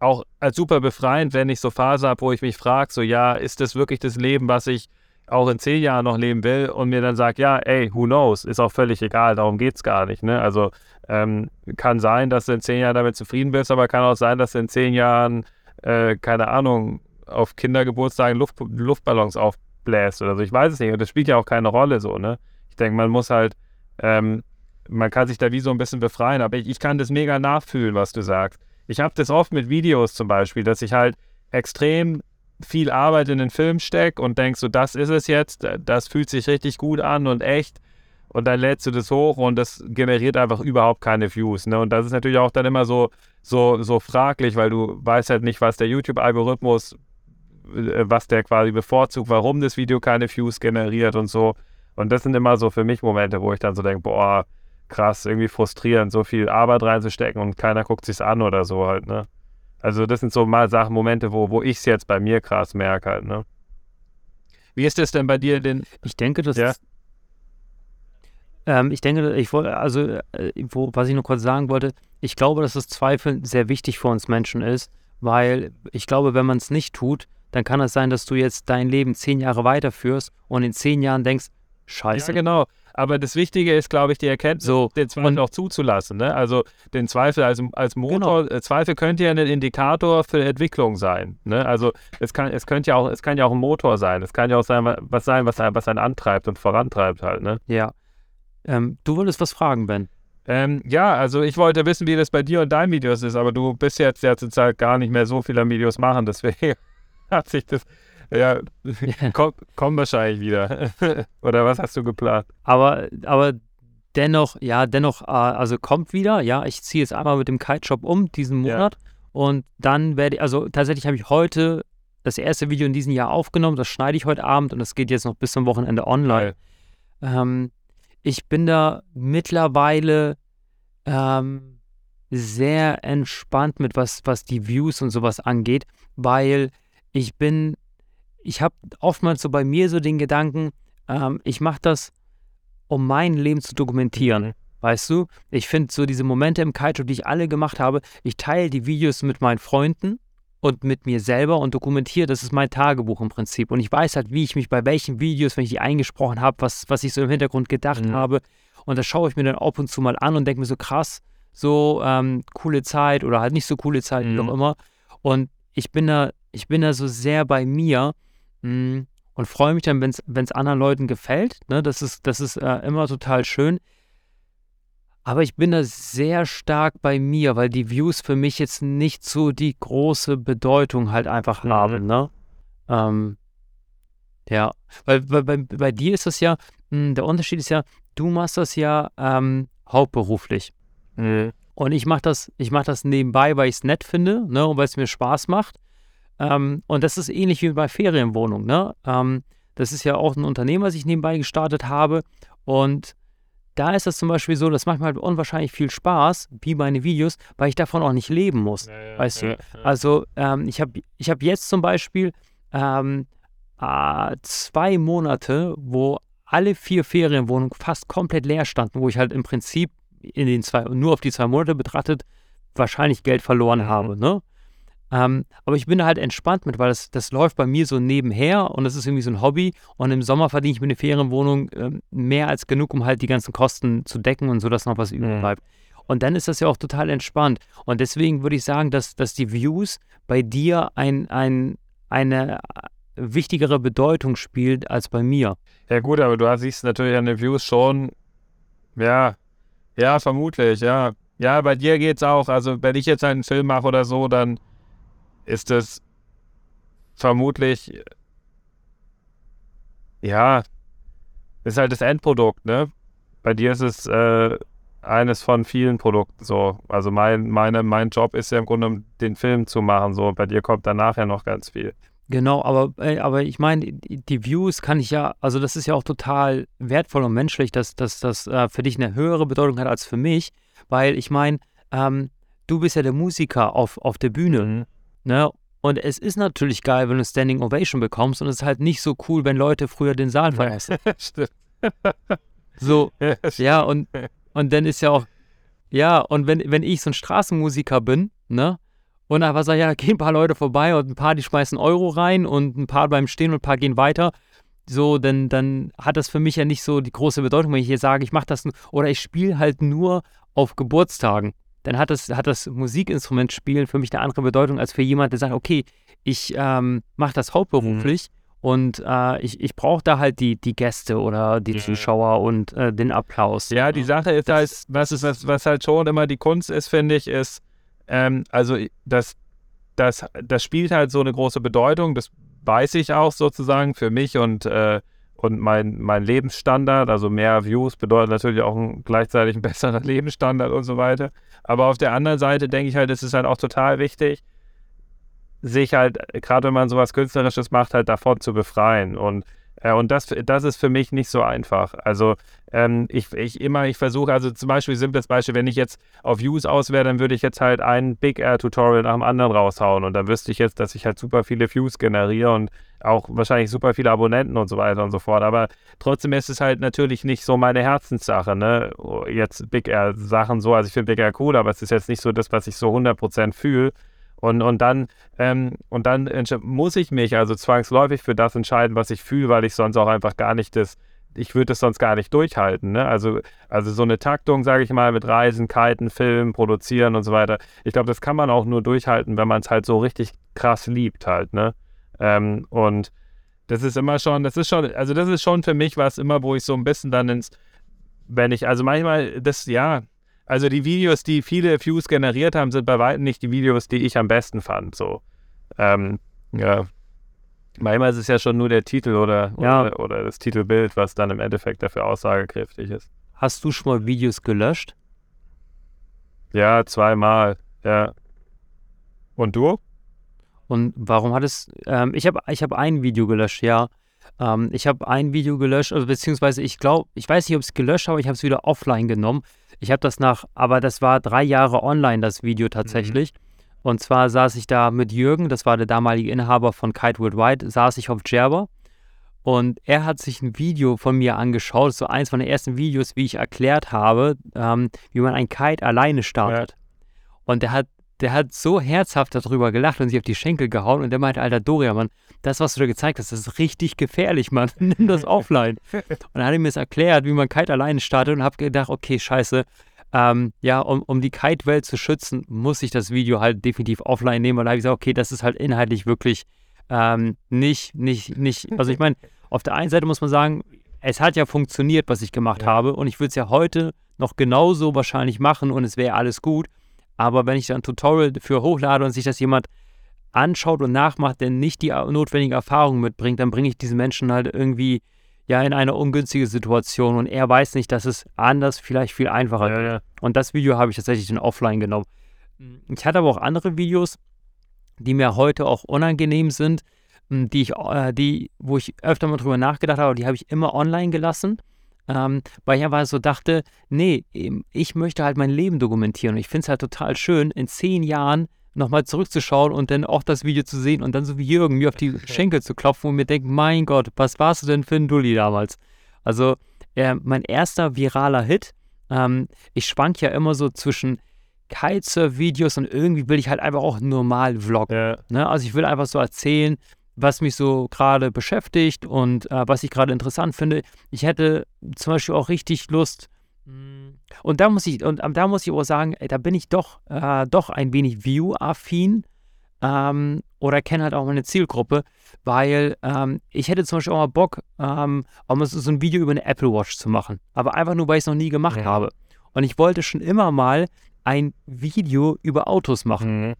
auch als super befreiend, wenn ich so Phase habe, wo ich mich frage, so ja, ist das wirklich das Leben, was ich auch in zehn Jahren noch leben will und mir dann sagt, ja, ey, who knows, ist auch völlig egal, darum geht es gar nicht. Ne? Also ähm, kann sein, dass du in zehn Jahren damit zufrieden bist, aber kann auch sein, dass du in zehn Jahren, äh, keine Ahnung, auf Kindergeburtstagen Luft, Luftballons aufbläst oder so. Ich weiß es nicht und das spielt ja auch keine Rolle so. Ne? Ich denke, man muss halt ähm, man kann sich da wie so ein bisschen befreien, aber ich, ich kann das mega nachfühlen, was du sagst. Ich habe das oft mit Videos zum Beispiel, dass ich halt extrem viel Arbeit in den Film stecke und denkst so, das ist es jetzt, das fühlt sich richtig gut an und echt. Und dann lädst du das hoch und das generiert einfach überhaupt keine Views. Ne? Und das ist natürlich auch dann immer so, so, so fraglich, weil du weißt halt nicht, was der YouTube-Algorithmus, was der quasi bevorzugt, warum das Video keine Views generiert und so. Und das sind immer so für mich Momente, wo ich dann so denke, boah, krass, irgendwie frustrierend, so viel Arbeit reinzustecken und keiner guckt sich's an oder so halt, ne? Also das sind so mal Sachen, Momente, wo, wo ich es jetzt bei mir krass merke halt, ne? Wie ist das denn bei dir denn? Ich denke, das ja? ähm, ich denke, ich wollte, also, äh, wo, was ich nur kurz sagen wollte, ich glaube, dass das Zweifeln sehr wichtig für uns Menschen ist, weil ich glaube, wenn man es nicht tut, dann kann es sein, dass du jetzt dein Leben zehn Jahre weiterführst und in zehn Jahren denkst, Scheiße. Ja, genau. Aber das Wichtige ist, glaube ich, die Erkenntnis, so, den Zweifel auch zuzulassen. Ne? Also den Zweifel als, als Motor, genau. Zweifel könnte ja ein Indikator für Entwicklung sein. Ne? Also es kann, es könnte ja auch, es kann ja auch ein Motor sein. Es kann ja auch sein, was sein, was, was einen antreibt und vorantreibt halt. Ne? Ja. Ähm, du wolltest was fragen, Ben. Ähm, ja, also ich wollte wissen, wie das bei dir und deinen Videos ist, aber du bist jetzt ja zurzeit gar nicht mehr so viele Videos machen, deswegen hat sich das Ja, komm, [laughs] komm wahrscheinlich wieder. [laughs] Oder was hast du geplant? Aber, aber dennoch, ja, dennoch, äh, also kommt wieder. Ja, ich ziehe jetzt einmal mit dem Kite-Shop um diesen Monat. Ja. Und dann werde ich, also tatsächlich habe ich heute das erste Video in diesem Jahr aufgenommen. Das schneide ich heute Abend und das geht jetzt noch bis zum Wochenende online. Ähm, ich bin da mittlerweile ähm, sehr entspannt mit was, was die Views und sowas angeht, weil ich bin, ich habe oftmals so bei mir so den Gedanken, ähm, ich mache das, um mein Leben zu dokumentieren. Mhm. Weißt du, ich finde so diese Momente im Kite, die ich alle gemacht habe, ich teile die Videos mit meinen Freunden und mit mir selber und dokumentiere, das ist mein Tagebuch im Prinzip. Und ich weiß halt, wie ich mich bei welchen Videos, wenn ich die eingesprochen habe, was, was ich so im Hintergrund gedacht mhm. habe. Und das schaue ich mir dann ab und zu mal an und denke mir so, krass, so ähm, coole Zeit oder halt nicht so coole Zeit, mhm. wie auch mhm. immer. Und ich bin da, ich bin da so sehr bei mir mh, mm, und freue mich dann, wenn es anderen Leuten gefällt. Ne? Das ist, das ist äh, immer total schön. Aber ich bin da sehr stark bei mir, weil die Views für mich jetzt nicht so die große Bedeutung halt einfach mhm. haben, ne? Ähm, ja, weil, weil bei, bei, dir ist das ja, mh, hm, der Unterschied ist ja, du machst das ja ähm, hauptberuflich. Mhm. Und ich mache das, ich mach das nebenbei, weil ich es nett finde, ne, und weil es mir Spaß macht. Ähm, und das ist ähnlich wie bei Ferienwohnungen, ne? Ähm, das ist ja auch ein Unternehmen, was ich nebenbei gestartet habe. Und da ist das zum Beispiel so, das macht mir halt unwahrscheinlich viel Spaß, wie meine Videos, weil ich davon auch nicht leben muss. Ja, ja, weißt ja, du? Also ähm, ich habe ich hab jetzt zum Beispiel ähm, äh, zwei Monate, wo alle vier Ferienwohnungen fast komplett leer standen, wo ich halt im Prinzip in den zwei, nur auf die zwei Monate betrachtet, wahrscheinlich Geld verloren mhm. habe. Ne? Ähm, aber ich bin da halt entspannt mit, weil das, das läuft bei mir so nebenher und das ist irgendwie so ein Hobby. Und im Sommer verdiene ich mir eine Ferienwohnung äh, mehr als genug, um halt die ganzen Kosten zu decken und so, dass noch was übrig bleibt. Und dann ist das ja auch total entspannt. Und deswegen würde ich sagen, dass, dass die Views bei dir ein, ein, eine wichtigere Bedeutung spielt als bei mir. Ja gut, aber du siehst natürlich an den Views schon, ja, ja, vermutlich, ja. Ja, bei dir geht's auch. Also wenn ich jetzt einen Film mache oder so, dann ist es vermutlich, ja, ist halt das Endprodukt, ne? Bei dir ist es äh, eines von vielen Produkten so. Also mein, meine, mein Job ist ja im Grunde, den Film zu machen. So, bei dir kommt danach ja noch ganz viel. Genau, aber, aber ich meine, die Views kann ich ja, also das ist ja auch total wertvoll und menschlich, dass, dass das äh, für dich eine höhere Bedeutung hat als für mich, weil ich meine, ähm, du bist ja der Musiker auf, auf der Bühne. Mhm. Ne? Und es ist natürlich geil, wenn du Standing Ovation bekommst und es ist halt nicht so cool, wenn Leute früher den Saal verlassen. [laughs] Stimmt. So, [laughs] ja, und, und dann ist ja auch, ja, und wenn, wenn ich so ein Straßenmusiker bin, ne, und einfach sage, ja, gehen ein paar Leute vorbei und ein paar, die schmeißen Euro rein und ein paar bleiben stehen und ein paar gehen weiter, so, dann, dann hat das für mich ja nicht so die große Bedeutung, wenn ich hier sage, ich mache das, oder ich spiele halt nur auf Geburtstagen dann hat das, hat das Musikinstrument spielen für mich eine andere Bedeutung als für jemand, der sagt, okay, ich ähm, mache das hauptberuflich mhm. und äh, ich, ich brauche da halt die, die Gäste oder die ja. Zuschauer und äh, den Applaus. Ja, die Sache ist halt, was, ist, was, was halt schon immer die Kunst ist, finde ich, ist, ähm, also das, das, das spielt halt so eine große Bedeutung, das weiß ich auch sozusagen für mich und äh, und mein, mein Lebensstandard, also mehr Views bedeutet natürlich auch ein, gleichzeitig ein [laughs] besserer Lebensstandard und so weiter. Aber auf der anderen Seite denke ich halt, es ist halt auch total wichtig, sich halt, gerade wenn man sowas Künstlerisches macht, halt davon zu befreien. Und äh, und das, das ist für mich nicht so einfach. Also ähm, ich, ich immer, ich versuche, also zum Beispiel, simples Beispiel, wenn ich jetzt auf Views auswähle, dann würde ich jetzt halt ein Big Air Tutorial nach dem anderen raushauen und dann wüsste ich jetzt, dass ich halt super viele Views generiere und auch wahrscheinlich super viele Abonnenten und so weiter und so fort. Aber trotzdem ist es halt natürlich nicht so meine Herzenssache, ne? Jetzt Big Air Sachen so, also ich finde Big Air cool, aber es ist jetzt nicht so das, was ich so 100% fühle. Und, und dann, ähm, und dann muss ich mich also zwangsläufig für das entscheiden, was ich fühle, weil ich sonst auch einfach gar nicht das, ich würde das sonst gar nicht durchhalten. Ne? Also, also so eine Taktung, sage ich mal, mit Reisen, Kiten, Filmen, Produzieren und so weiter. Ich glaube, das kann man auch nur durchhalten, wenn man es halt so richtig krass liebt halt. Ne? Ähm, und das ist immer schon, das ist schon, also das ist schon für mich was immer, wo ich so ein bisschen dann ins, wenn ich, also manchmal, das, ja, also die Videos, die viele Views generiert haben, sind bei weitem nicht die Videos, die ich am besten fand. So. Ähm, ja. Manchmal ist es ja schon nur der Titel oder, Ja. oder, oder das Titelbild, was dann im Endeffekt dafür aussagekräftig ist. Hast du schon mal Videos gelöscht? Ja, zweimal. Ja. Und du? Und warum hat es. Ähm, ich habe ich hab ein Video gelöscht, ja. Ähm, ich habe ein Video gelöscht, also beziehungsweise ich glaube, ich weiß nicht, ob ich es gelöscht habe, ich habe es wieder offline genommen. Ich habe das nach, aber das war drei Jahre online, das Video tatsächlich. Und zwar saß ich da mit Jürgen, das war der damalige Inhaber von Kite Worldwide, saß ich auf Jabber. Und er hat sich ein Video von mir angeschaut, so eins von den ersten Videos, wie ich erklärt habe, ähm, wie man ein Kite alleine startet. Und der hat, der hat so herzhaft darüber gelacht und sich auf die Schenkel gehauen und der meinte, alter Doria, Mann, das, was du da gezeigt hast, das ist richtig gefährlich, Mann. [laughs] Nimm das offline. Und dann hat er mir das erklärt, wie man Kite alleine startet und habe gedacht, okay, scheiße. Ähm, ja, um, um die Kite-Welt zu schützen, muss ich das Video halt definitiv offline nehmen, weil da habe ich gesagt, okay, das ist halt inhaltlich wirklich ähm, nicht, nicht, nicht, also ich meine, auf der einen Seite muss man sagen, es hat ja funktioniert, was ich gemacht Ja. habe und ich würde es ja heute noch genauso wahrscheinlich machen und es wäre alles gut. Aber wenn ich dann ein Tutorial dafür hochlade und sich das jemand anschaut und nachmacht, der nicht die notwendige Erfahrung mitbringt, dann bringe ich diesen Menschen halt irgendwie ja in eine ungünstige Situation und er weiß nicht, dass es anders vielleicht viel einfacher Ja, ja. und das Video habe ich tatsächlich in offline genommen. Ich hatte aber auch andere Videos, die mir heute auch unangenehm sind, die ich, äh, die, wo ich öfter mal drüber nachgedacht habe, die habe ich immer online gelassen. Ähm, weil ich einfach so dachte, nee, ich möchte halt mein Leben dokumentieren. Und ich finde es halt total schön, in zehn Jahren nochmal zurückzuschauen und dann auch das Video zu sehen und dann so wie Jürgen mir auf die [laughs] Schenkel zu klopfen und mir denken, mein Gott, was warst du denn für ein Dulli damals? Also äh, mein erster viraler Hit, ähm, ich schwank ja immer so zwischen Kitesurf-Videos und irgendwie will ich halt einfach auch normal vloggen. ja. Ne? Also ich will einfach so erzählen, was mich so gerade beschäftigt und äh, was ich gerade interessant finde. Ich hätte zum Beispiel auch richtig Lust. mh, Und da muss ich, und ähm, da muss ich auch sagen, ey, da bin ich doch, äh, doch ein wenig View-affin ähm, oder kenne halt auch meine Zielgruppe, weil ähm, ich hätte zum Beispiel auch mal Bock, ähm, auch mal so, ein Video über eine Apple Watch zu machen. Aber einfach nur, weil ich es noch nie gemacht Ja. habe. Und ich wollte schon immer mal ein Video über Autos machen. Mhm.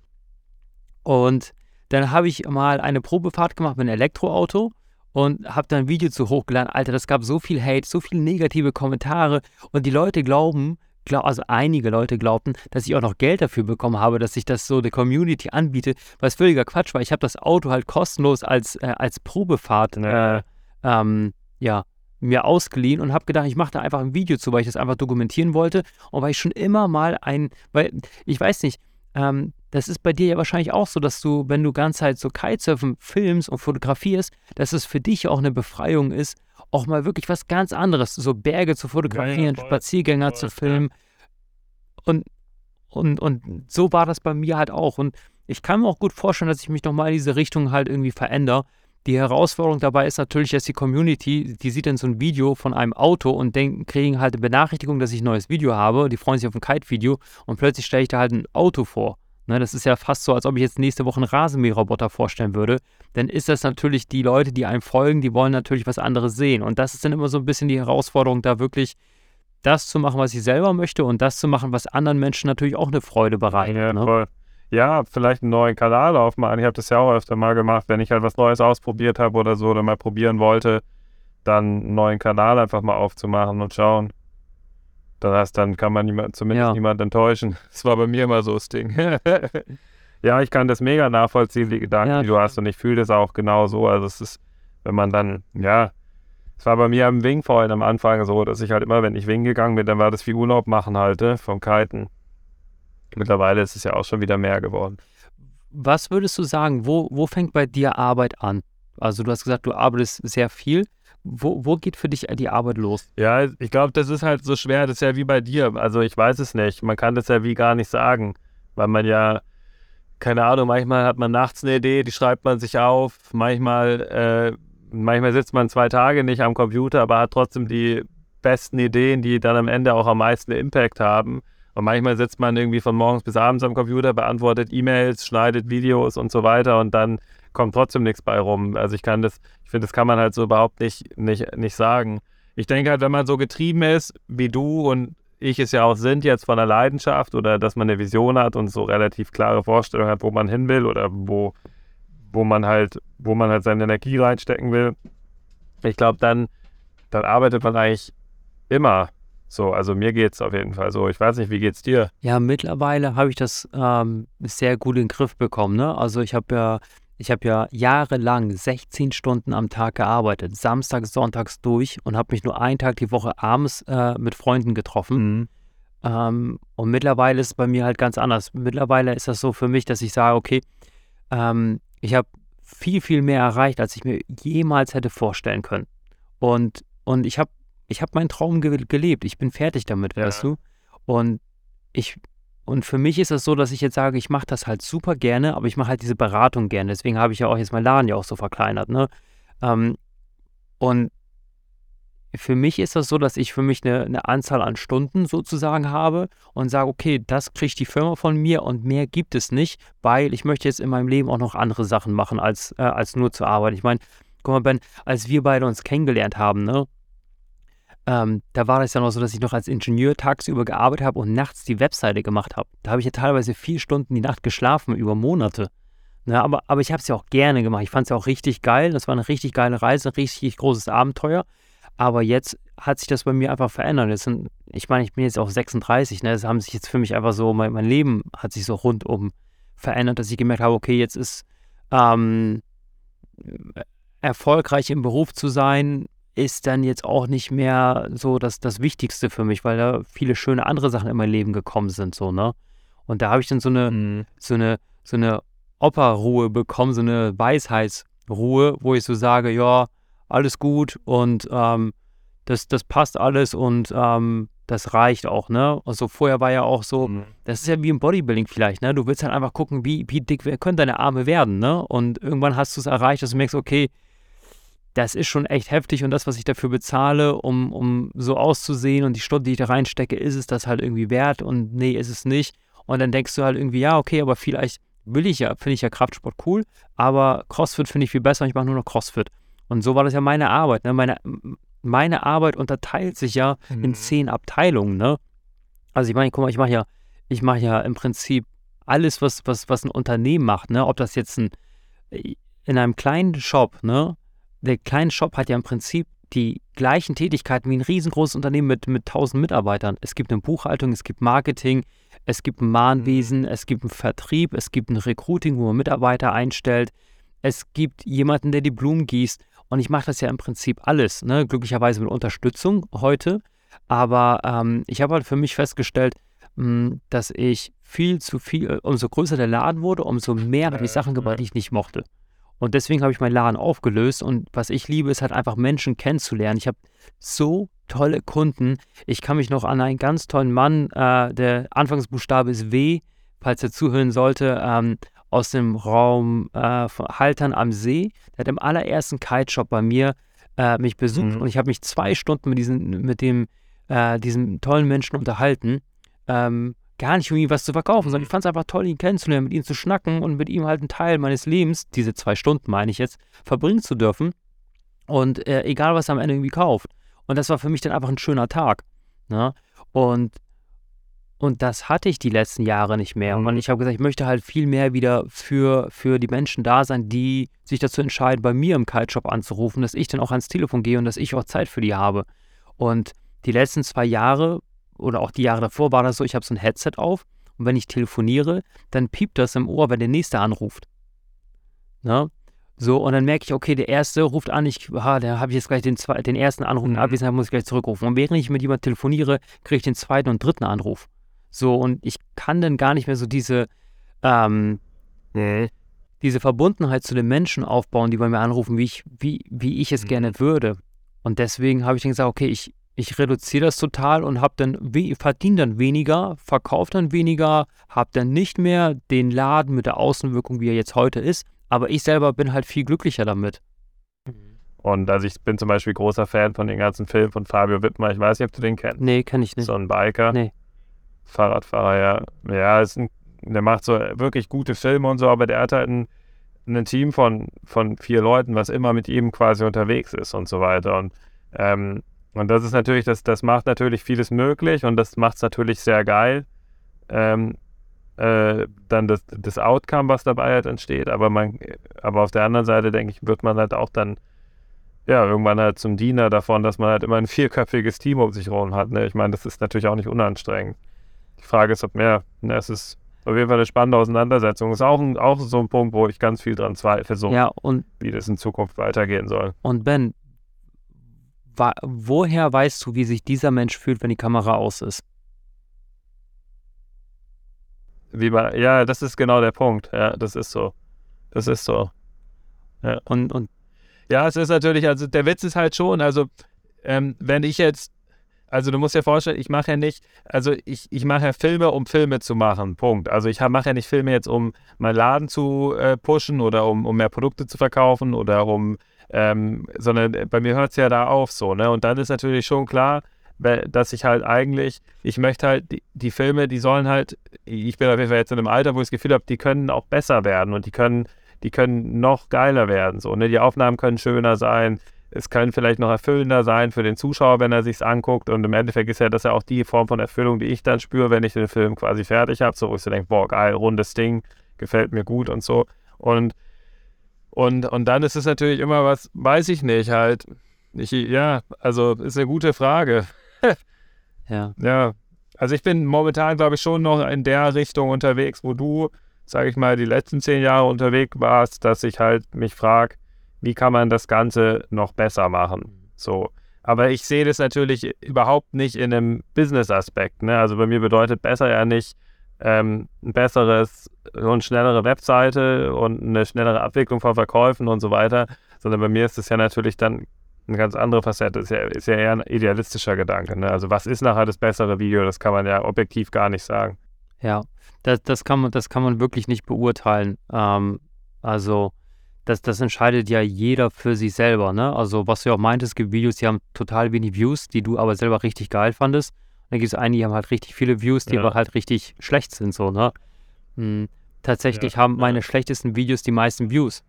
Und dann habe ich mal eine Probefahrt gemacht mit einem Elektroauto und habe dann ein Video zu hochgeladen. Alter, das gab so viel Hate, so viele negative Kommentare und die Leute glauben, glaub, also einige Leute glaubten, dass ich auch noch Geld dafür bekommen habe, dass ich das so der Community anbiete, was völliger Quatsch war. Ich habe das Auto halt kostenlos als, äh, als Probefahrt äh, ähm, ja, mir ausgeliehen und habe gedacht, ich mache da einfach ein Video zu, weil ich das einfach dokumentieren wollte und weil ich schon immer mal ein, weil ich weiß nicht, ähm, das ist bei dir ja wahrscheinlich auch so, dass du, wenn du ganz halt so Kitesurfen filmst und fotografierst, dass es für dich auch eine Befreiung ist, auch mal wirklich was ganz anderes, so Berge zu fotografieren, voll, Spaziergänger voll, zu ja. filmen. Und, und, und so war das bei mir halt auch. Und ich kann mir auch gut vorstellen, dass ich mich nochmal in diese Richtung halt irgendwie verändere. Die Herausforderung dabei ist natürlich, dass die Community, die sieht dann so ein Video von einem Auto und denken, kriegen halt eine Benachrichtigung, dass ich ein neues Video habe. Die freuen sich auf ein Kite-Video und plötzlich stelle ich da halt ein Auto vor. Ne, das ist ja fast so, als ob ich jetzt nächste Woche einen Rasenmäherroboter vorstellen würde. Dann ist das natürlich die Leute, die einem folgen, die wollen natürlich was anderes sehen. Und das ist dann immer so ein bisschen die Herausforderung, da wirklich das zu machen, was ich selber möchte und das zu machen, was anderen Menschen natürlich auch eine Freude bereitet. Ja, ne? voll. ja, vielleicht einen neuen Kanal aufmachen. Ich habe das ja auch öfter mal gemacht, wenn ich halt was Neues ausprobiert habe oder so oder mal probieren wollte, dann einen neuen Kanal einfach mal aufzumachen und schauen. Dann, hast, dann kann man niemand, zumindest Ja. niemand enttäuschen. [laughs] Das war bei mir immer so das Ding. [laughs] ja, ich kann das mega nachvollziehen, die Gedanken, Ja, die du hast. Und ich fühle das auch genau so. Also es ist, wenn man dann, ja, es war bei mir am Wing vorhin am Anfang so, dass ich halt immer, wenn ich Wing gegangen bin, dann war das wie Urlaub machen halt, äh, vom Kiten. Mittlerweile ist es ja auch schon wieder mehr geworden. Was würdest du sagen, wo, wo fängt bei dir Arbeit an? Also du hast gesagt, du arbeitest sehr viel. Wo, wo geht für dich die Arbeit los? Ja, ich glaube, das ist halt so schwer. Das ist ja wie bei dir. Also ich weiß es nicht. Man kann das ja wie gar nicht sagen, weil man ja, keine Ahnung, manchmal hat man nachts eine Idee, die schreibt man sich auf. Manchmal, äh, manchmal sitzt man zwei Tage nicht am Computer, aber hat trotzdem die besten Ideen, die dann am Ende auch am meisten Impact haben. Und manchmal sitzt man irgendwie von morgens bis abends am Computer, beantwortet E-Mails, schneidet Videos und so weiter und dann kommt trotzdem nichts bei rum. Also ich kann das, finde, das kann man halt so überhaupt nicht, nicht, nicht sagen. Ich denke halt, wenn man so getrieben ist, wie du und ich es ja auch sind, jetzt von der Leidenschaft oder dass man eine Vision hat und so relativ klare Vorstellungen hat, wo man hin will oder wo, wo man halt, wo man halt seine Energie reinstecken will, ich glaube, dann, dann arbeitet man eigentlich immer so. Also mir geht es auf jeden Fall so. Ich weiß nicht, wie geht's dir? Ja, mittlerweile habe ich das ähm, sehr gut in den Griff bekommen. Ne? Also ich habe ja, ich habe ja jahrelang 16 Stunden am Tag gearbeitet, samstags, sonntags durch und habe mich nur einen Tag die Woche abends äh, mit Freunden getroffen. Mhm. Ähm, und mittlerweile ist es bei mir halt ganz anders. Mittlerweile ist das so für mich, dass ich sage, okay, ähm, ich habe viel, viel mehr erreicht, als ich mir jemals hätte vorstellen können. Und, und ich habe ich hab meinen Traum ge gelebt. Ich bin fertig damit, ja. weißt du? Und ich, und für mich ist das so, dass ich jetzt sage, ich mache das halt super gerne, aber ich mache halt diese Beratung gerne. Deswegen habe ich ja auch jetzt mein Laden ja auch so verkleinert, ne? Ähm, und für mich ist das so, dass ich für mich eine, eine, Anzahl an Stunden sozusagen habe und sage, okay, das kriegt die Firma von mir und mehr gibt es nicht, weil ich möchte jetzt in meinem Leben auch noch andere Sachen machen, als, äh, als nur zu arbeiten. Ich meine, guck mal, Ben, als wir beide uns kennengelernt haben, ne, ähm, da war das ja noch so, dass ich noch als Ingenieur tagsüber gearbeitet habe und nachts die Webseite gemacht habe. Da habe ich ja teilweise vier Stunden die Nacht geschlafen, über Monate. Ne, aber, aber ich habe es ja auch gerne gemacht. Ich fand es ja auch richtig geil. Das war eine richtig geile Reise, ein richtig großes Abenteuer. Aber jetzt hat sich das bei mir einfach verändert. Sind, ich meine, ich bin jetzt auch 36, ne? Es haben sich jetzt für mich einfach so, mein, mein Leben hat sich so rundum verändert, dass ich gemerkt habe, okay, jetzt ist ähm, erfolgreich im Beruf zu sein, ist dann jetzt auch nicht mehr so das, das Wichtigste für mich, weil da viele schöne andere Sachen in mein Leben gekommen sind, so, ne? Und da habe ich dann so eine, mhm. so eine, so eine Operruhe bekommen, so eine Weisheitsruhe, wo ich so sage, ja, alles gut und ähm, das, das passt alles und ähm, das reicht auch, ne? Also vorher war ja auch so, mhm. das ist ja wie im Bodybuilding vielleicht, ne? Du willst halt einfach gucken, wie, wie dick können deine Arme werden, ne? Und irgendwann hast du es erreicht, dass du merkst, okay, das ist schon echt heftig und das, was ich dafür bezahle, um, um so auszusehen und die Stunde, die ich da reinstecke, ist es das halt irgendwie wert und nee, ist es nicht. Und dann denkst du halt irgendwie, ja, okay, aber vielleicht will ich ja, finde ich ja Kraftsport cool, aber CrossFit finde ich viel besser und ich mache nur noch CrossFit. Und so war das ja meine Arbeit. Ne? Meine, meine Arbeit unterteilt sich ja mhm. in zehn Abteilungen. Ne? Also ich meine, guck mal, ich mache ja, ich mache ja im Prinzip alles, was, was, was ein Unternehmen macht. Ne? Ob das jetzt ein, in einem kleinen Shop, ne? Der kleine Shop hat ja im Prinzip die gleichen Tätigkeiten wie ein riesengroßes Unternehmen mit, mit 1000 Mitarbeitern. Es gibt eine Buchhaltung, es gibt Marketing, es gibt ein Mahnwesen, mhm. es gibt einen Vertrieb, es gibt ein Recruiting, wo man Mitarbeiter einstellt, es gibt jemanden, der die Blumen gießt. Und ich mache das ja im Prinzip alles, ne? glücklicherweise mit Unterstützung heute. Aber ähm, ich habe halt für mich festgestellt, mh, hm, dass ich viel zu viel, äh, umso größer der Laden wurde, umso mehr habe ich Sachen gebracht, die ich nicht mochte. Und deswegen habe ich meinen Laden aufgelöst. Und was ich liebe, ist halt einfach Menschen kennenzulernen. Ich habe so tolle Kunden. Ich kann mich noch an einen ganz tollen Mann, äh, der Anfangsbuchstabe ist W, falls er zuhören sollte, ähm, aus dem Raum äh, von Haltern am See. Der hat im allerersten Kiteshop bei mir äh, mich besucht mhm. und ich habe mich zwei Stunden mit, diesen, mit dem, äh, diesem tollen Menschen unterhalten. Ähm, gar nicht, ihm was zu verkaufen, sondern ich fand es einfach toll, ihn kennenzulernen, mit ihm zu schnacken und mit ihm halt einen Teil meines Lebens, diese zwei Stunden meine ich jetzt, verbringen zu dürfen. Und äh, egal, was er am Ende irgendwie kauft. Und das war für mich dann einfach ein schöner Tag. Ne? Und und das hatte ich die letzten Jahre nicht mehr. Und mhm. ich habe gesagt, ich möchte halt viel mehr wieder für, für die Menschen da sein, die sich dazu entscheiden, bei mir im Kite-Shop anzurufen, dass ich dann auch ans Telefon gehe und dass ich auch Zeit für die habe. Und die letzten zwei Jahre oder auch die Jahre davor war das so, ich habe so ein Headset auf und wenn ich telefoniere, dann piept das im Ohr, wenn der Nächste anruft. Ne? So, und dann merke ich, okay, der Erste ruft an, ich, ah, da habe ich jetzt gleich den, zwei, den ersten Anruf in mhm. Abwesenheit, muss ich gleich zurückrufen. Und während ich mit jemandem telefoniere, kriege ich den zweiten und dritten Anruf. So, und ich kann dann gar nicht mehr so diese, ähm, nee. diese Verbundenheit zu den Menschen aufbauen, die bei mir anrufen, wie ich, wie, wie ich es mhm. gerne würde. Und deswegen habe ich dann gesagt, okay, ich, ich reduziere das total und habe dann verdiene dann weniger, verkaufe dann weniger, habe dann nicht mehr den Laden mit der Außenwirkung, wie er jetzt heute ist, aber ich selber bin halt viel glücklicher damit. Und also ich bin zum Beispiel großer Fan von den ganzen Filmen von Fabio Wittmer. Ich weiß nicht, ob du den kennst. Nee, kenne ich nicht. So ein Biker. Nee. Fahrradfahrer, ja. Ja, ist ein, der macht so wirklich gute Filme und so, aber der hat halt ein, ein Team von, von vier Leuten, was immer mit ihm quasi unterwegs ist und so weiter. Und, ähm, und das ist natürlich, das, das macht natürlich vieles möglich und das macht es natürlich sehr geil. Ähm, äh, dann das, das Outcome, was dabei halt entsteht. Aber man, aber auf der anderen Seite, denke ich, wird man halt auch dann ja, irgendwann halt zum Diener davon, dass man halt immer ein vierköpfiges Team um sich herum hat. Ne? Ich meine, das ist natürlich auch nicht unanstrengend. Die Frage ist, ob mehr, ne, es ist auf jeden Fall eine spannende Auseinandersetzung. Ist auch, ein, auch so ein Punkt, wo ich ganz viel dran zweifle, so, Ja, und, wie das in Zukunft weitergehen soll. und Ben, woher weißt du, wie sich dieser Mensch fühlt, wenn die Kamera aus ist? Wie man, ja, das ist genau der Punkt. Ja, das ist so. Das ist so. Und, und Ja, es ist natürlich, also der Witz ist halt schon, also ähm, wenn ich jetzt, also du musst dir vorstellen, ich mache ja nicht, also ich, ich mache ja Filme, um Filme zu machen, Punkt. Also ich mache ja nicht Filme jetzt, um meinen Laden zu äh, pushen oder um, um mehr Produkte zu verkaufen oder um, ähm, sondern bei mir hört es ja da auf so, ne? Und dann ist natürlich schon klar, dass ich halt eigentlich, ich möchte halt, die, die Filme, die sollen halt, ich bin auf jeden Fall jetzt in einem Alter, wo ich das Gefühl habe, die können auch besser werden und die können die können noch geiler werden. So, ne? Die Aufnahmen können schöner sein, es können vielleicht noch erfüllender sein für den Zuschauer, wenn er sich's anguckt. Und im Endeffekt ist ja das ja auch die Form von Erfüllung, die ich dann spüre, wenn ich den Film quasi fertig habe. So, wo ich so denke, boah, geil, rundes Ding, gefällt mir gut und so. Und, und, und dann ist es natürlich immer was, weiß ich nicht, halt. Ich, ja, also ist eine gute Frage. [laughs] ja, Ja, also ich bin momentan, glaube ich, schon noch in der Richtung unterwegs, wo du, sage ich mal, die letzten zehn Jahre unterwegs warst, dass ich halt mich frage, wie kann man das Ganze noch besser machen? So. Aber ich sehe das natürlich überhaupt nicht in einem Business-Aspekt. Ne? Also bei mir bedeutet besser ja nicht ähm, ein besseres und schnellere Webseite und eine schnellere Abwicklung von Verkäufen und so weiter, sondern bei mir ist es ja natürlich dann eine ganz andere Facette. Ist ja, ist ja eher ein idealistischer Gedanke. Ne? Also was ist nachher das bessere Video? Das kann man ja objektiv gar nicht sagen. ja. Das, das, kann man, das kann man wirklich nicht beurteilen. Ähm, also, das, das entscheidet ja jeder für sich selber, ne? Also, was du ja auch meintest, es gibt Videos, die haben total wenig Views, die du aber selber richtig geil fandest. Dann gibt es einige, die haben halt richtig viele Views, die Ja. aber halt richtig schlecht sind, so, ne? Hm, tatsächlich Ja, haben ja. meine schlechtesten Videos die meisten Views.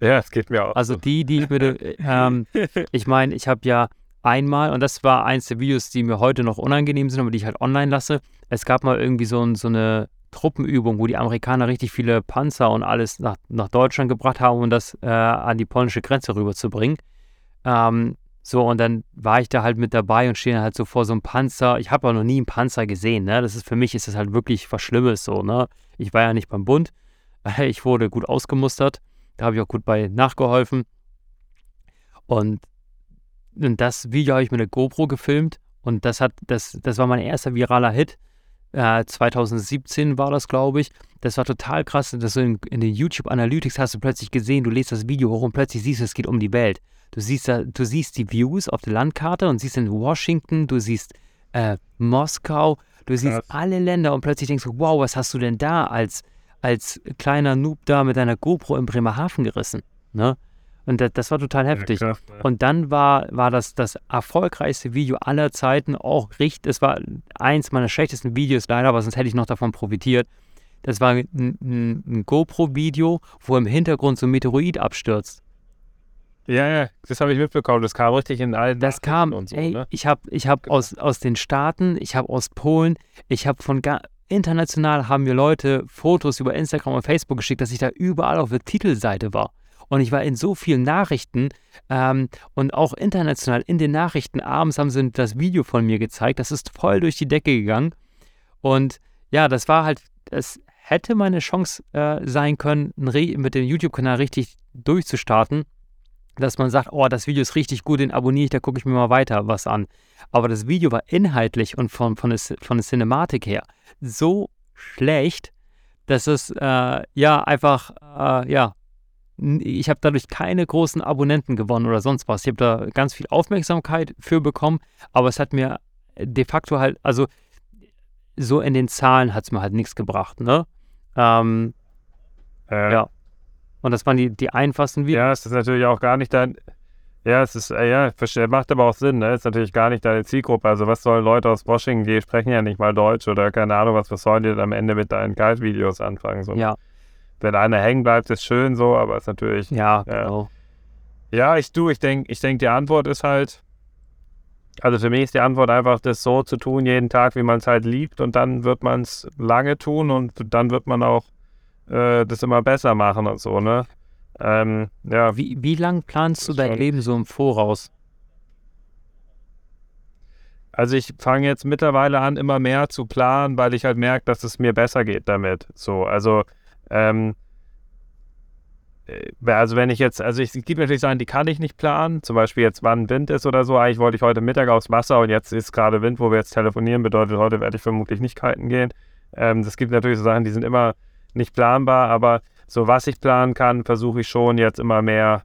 Ja, es geht mir auch. Also so. die, die würde, [laughs] ähm, ich meine, ich habe ja einmal, und das war eins der Videos, die mir heute noch unangenehm sind, aber die ich halt online lasse. Es gab mal irgendwie so, ein, so eine Truppenübung, wo die Amerikaner richtig viele Panzer und alles nach, nach Deutschland gebracht haben, um das äh, an die polnische Grenze rüberzubringen. Ähm, so, und dann war ich da halt mit dabei und stehe halt so vor so einem Panzer. Ich habe auch noch nie einen Panzer gesehen, ne? Das ist für mich ist das halt wirklich was Schlimmes so, ne? Ich war ja nicht beim Bund. [laughs] Ich wurde gut ausgemustert. Da habe ich auch gut bei nachgeholfen. Und, und das Video habe ich mit der GoPro gefilmt und das hat, das, das war mein erster viraler Hit. Äh, 2017 war das, glaube ich. Das war total krass. Das so in, in den YouTube Analytics hast du plötzlich gesehen, du lädst das Video hoch und plötzlich siehst du, es geht um die Welt. Du siehst, da, du siehst die Views auf der Landkarte und siehst in Washington, du siehst äh, Moskau, du siehst alle Länder und plötzlich denkst du, wow, was hast du denn da als, als kleiner Noob da mit deiner GoPro in Bremerhaven gerissen? Ne? Und das, das war total heftig. Ja, krass, ne? Und dann war, war das das erfolgreichste Video aller Zeiten, auch richtig, es war eins meiner schlechtesten Videos leider, aber sonst hätte ich noch davon profitiert. Das war ein, ein, ein GoPro-Video, wo im Hintergrund so ein Meteorit abstürzt. Ja, ja, das habe ich mitbekommen. Das kam richtig in allen Das kam, und so, ey, ne? ich habe ich hab Genau. aus, aus den Staaten, ich habe aus Polen, ich habe von ga international haben mir Leute Fotos über Instagram und Facebook geschickt, dass ich da überall auf der Titelseite war. Und ich war in so vielen Nachrichten ähm, und auch international in den Nachrichten. Abends haben sie das Video von mir gezeigt. Das ist voll durch die Decke gegangen. Und ja, das war halt, es hätte meine Chance äh, sein können, mit dem YouTube-Kanal richtig durchzustarten dass man sagt, oh, das Video ist richtig gut, den abonniere ich, da gucke ich mir mal weiter was an. Aber das Video war inhaltlich und von, von, der, von der Cinematik her so schlecht, dass es äh, ja einfach, äh, ja, ich habe dadurch keine großen Abonnenten gewonnen oder sonst was. Ich habe da ganz viel Aufmerksamkeit für bekommen, aber es hat mir de facto halt, also so in den Zahlen hat es mir halt nichts gebracht, ne? Ähm, Äh, ja. Und das waren die, die einfachsten Videos. Ja, es ist natürlich auch gar nicht dein. Ja, es ist, äh, ja, verstehe, macht aber auch Sinn, ne? Ist natürlich gar nicht deine Zielgruppe. Also, was sollen Leute aus Washington, die sprechen ja nicht mal Deutsch oder keine Ahnung, was, was sollen die dann am Ende mit deinen Guide-Videos anfangen? So. Ja, Wenn einer hängen bleibt, ist schön so, aber es ist natürlich. ja, Ja. genau. Ja, ich du, ich denke, ich denk, die Antwort ist halt, Also für mich ist die Antwort einfach, das so zu tun, jeden Tag, wie man es halt liebt. Und dann wird man es lange tun und dann wird man auch äh, das immer besser machen und so, ne? Ähm, ja. Wie, wie lang planst du dein Leben so im Voraus? Also ich fange jetzt mittlerweile an, immer mehr zu planen, weil ich halt merke, dass es mir besser geht damit. So, also ähm, äh, also wenn ich jetzt, also es gibt natürlich Sachen, die kann ich nicht planen, zum Beispiel jetzt wann Wind ist oder so. Eigentlich wollte ich heute Mittag aufs Wasser und jetzt ist gerade Wind, wo wir jetzt telefonieren, bedeutet heute werde ich vermutlich nicht kiten gehen. Ähm, es gibt natürlich so Sachen, die sind immer nicht planbar, aber so was ich planen kann, versuche ich schon jetzt immer mehr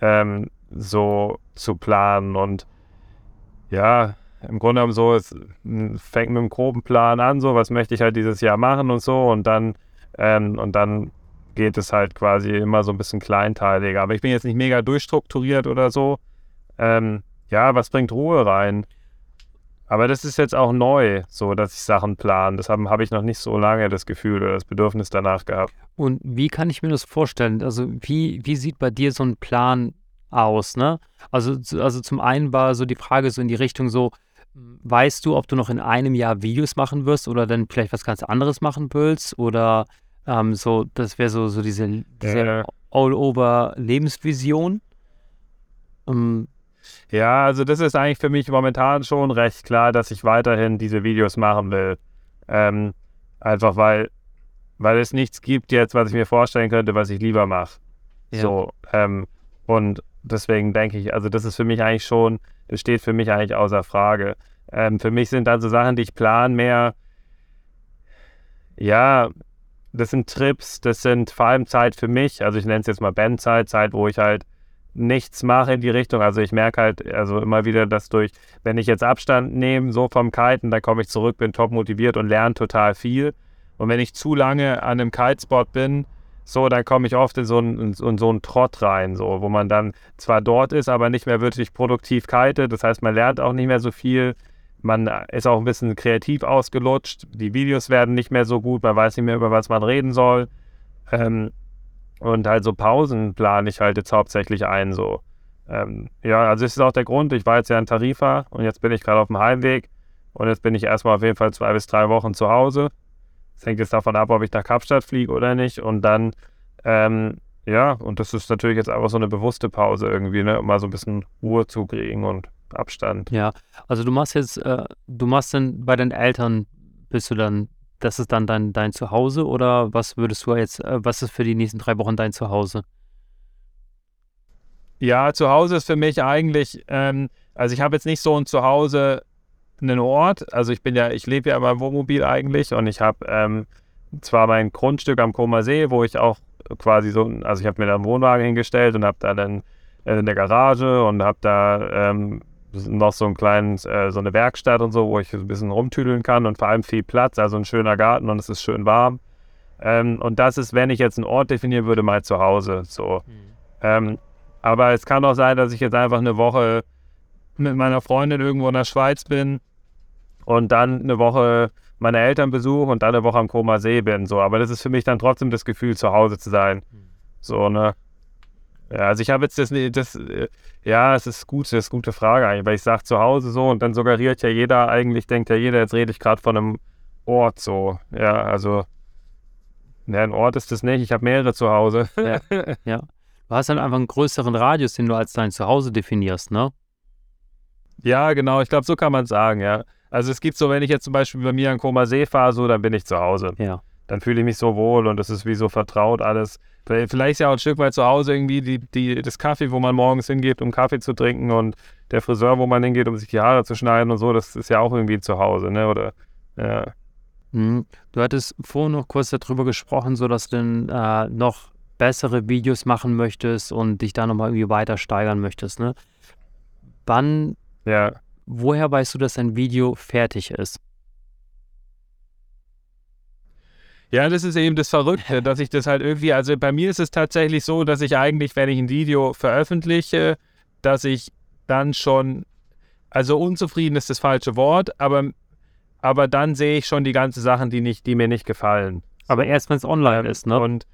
ähm, so zu planen und ja, im Grunde genommen so, es fängt mit einem groben Plan an, so, was möchte ich halt dieses Jahr machen und so und dann, ähm, und dann geht es halt quasi immer so ein bisschen kleinteiliger. Aber ich bin jetzt nicht mega durchstrukturiert oder so. Ähm, ja, was bringt Ruhe rein? Aber das ist jetzt auch neu, so dass ich Sachen plane. Das habe hab ich noch nicht so lange das Gefühl oder das Bedürfnis danach gehabt. Und wie kann ich mir das vorstellen? Also, wie, wie sieht bei dir so ein Plan aus? Ne? Also, also zum einen war so die Frage so in die Richtung so, Weißt du, ob du noch in einem Jahr Videos machen wirst oder dann vielleicht was ganz anderes machen willst? Oder ähm, so, das wäre so, so diese, diese äh. All-Over-Lebensvision? Ähm, ja, also das ist eigentlich für mich momentan schon recht klar, dass ich weiterhin diese Videos machen will. Ähm, einfach weil, weil es nichts gibt jetzt, was ich mir vorstellen könnte, was ich lieber mache. Ja. So, ähm, und deswegen denke ich, also das ist für mich eigentlich schon das steht für mich eigentlich außer Frage. Ähm, für mich sind dann so Sachen, die ich plan, mehr, ja, das sind Trips, das sind vor allem Zeit für mich. Also ich nenne es jetzt mal Bandzeit, Zeit, wo ich halt nichts mache in die Richtung. Also ich merke halt also immer wieder, dass durch, wenn ich jetzt Abstand nehme, so vom Kiten, dann komme ich zurück, bin top motiviert und lerne total viel. Und wenn ich zu lange an einem Kitespot bin, so, dann komme ich oft in so, einen, in so Trott rein, so, wo man dann zwar dort ist, aber nicht mehr wirklich produktiv kite. Das heißt, man lernt auch nicht mehr so viel. Man ist auch ein bisschen kreativ ausgelutscht. Die Videos werden nicht mehr so gut. Man weiß nicht mehr, über was man reden soll. Ähm, und halt so Pausen plane ich halt jetzt hauptsächlich ein. So. Ähm, ja, also das ist auch der Grund. Ich war jetzt ja in Tarifa und jetzt bin ich gerade auf dem Heimweg. Und jetzt bin ich erstmal auf jeden Fall zwei bis drei Wochen zu Hause. Das hängt jetzt davon ab, ob ich nach Kapstadt fliege oder nicht. Und dann, ähm, ja, und das ist natürlich jetzt einfach so eine bewusste Pause irgendwie, ne, um mal so ein bisschen Ruhe zu kriegen und Abstand. Ja, also du machst jetzt, äh, du machst dann bei deinen Eltern, bist du dann, das ist dann dein, dein Zuhause oder was würdest du jetzt, äh, was ist für die nächsten drei Wochen dein Zuhause? Ja, Zuhause ist für mich eigentlich, ähm, also ich habe jetzt nicht so ein Zuhause einen Ort. Also ich bin ja, ich lebe ja in meinem Wohnmobil eigentlich und ich habe ähm, zwar mein Grundstück am Koma See, wo ich auch quasi so, also ich habe mir da einen Wohnwagen hingestellt und habe da dann äh, in der Garage und habe da ähm, noch so einen kleinen, äh, so eine Werkstatt und so, wo ich ein bisschen rumtüdeln kann und vor allem viel Platz, also ein schöner Garten und es ist schön warm. Ähm, und das ist, wenn ich jetzt einen Ort definieren würde, mal zu Hause. So. Mhm. Ähm, aber es kann auch sein, dass ich jetzt einfach eine Woche mit meiner Freundin irgendwo in der Schweiz bin und dann eine Woche meine Eltern besuche und dann eine Woche am Koma See bin. So. Aber das ist für mich dann trotzdem das Gefühl, zu Hause zu sein. So, ne? Ja, also ich habe jetzt das, das, ja, es ist gut, das ist eine gute Frage eigentlich, weil ich sage zu Hause so und dann suggeriert ja jeder eigentlich, denkt ja jeder, jetzt rede ich gerade von einem Ort so. Ja, also, ja, ein Ort ist das nicht, ich habe mehrere zu Hause. Ja, [laughs] ja. Du hast dann einfach einen größeren Radius, den du als dein Zuhause definierst, ne? Ja, genau, ich glaube, so kann man es sagen, ja. Also es gibt so, wenn ich jetzt zum Beispiel bei mir an Koma See fahre, so, dann bin ich zu Hause. Ja. Dann fühle ich mich so wohl und es ist wie so vertraut alles. Vielleicht ist ja auch ein Stück weit zu Hause irgendwie die, die, das Kaffee, wo man morgens hingeht, um Kaffee zu trinken und der Friseur, wo man hingeht, um sich die Haare zu schneiden und so, das ist ja auch irgendwie zu Hause, ne? Oder ja. Mhm. Du hattest vorhin noch kurz darüber gesprochen, so dass du dann äh, noch bessere Videos machen möchtest und dich da nochmal irgendwie weiter steigern möchtest, ne? Wann ja woher weißt du, dass ein Video fertig ist? Ja, das ist eben das Verrückte, [laughs] dass ich das halt irgendwie, also bei mir ist es tatsächlich so, dass ich eigentlich, wenn ich ein Video veröffentliche, dass ich dann schon, also unzufrieden ist das falsche Wort, aber, aber dann sehe ich schon die ganzen Sachen, die, nicht, die mir nicht gefallen. Aber erst, wenn es online ist, ne? Und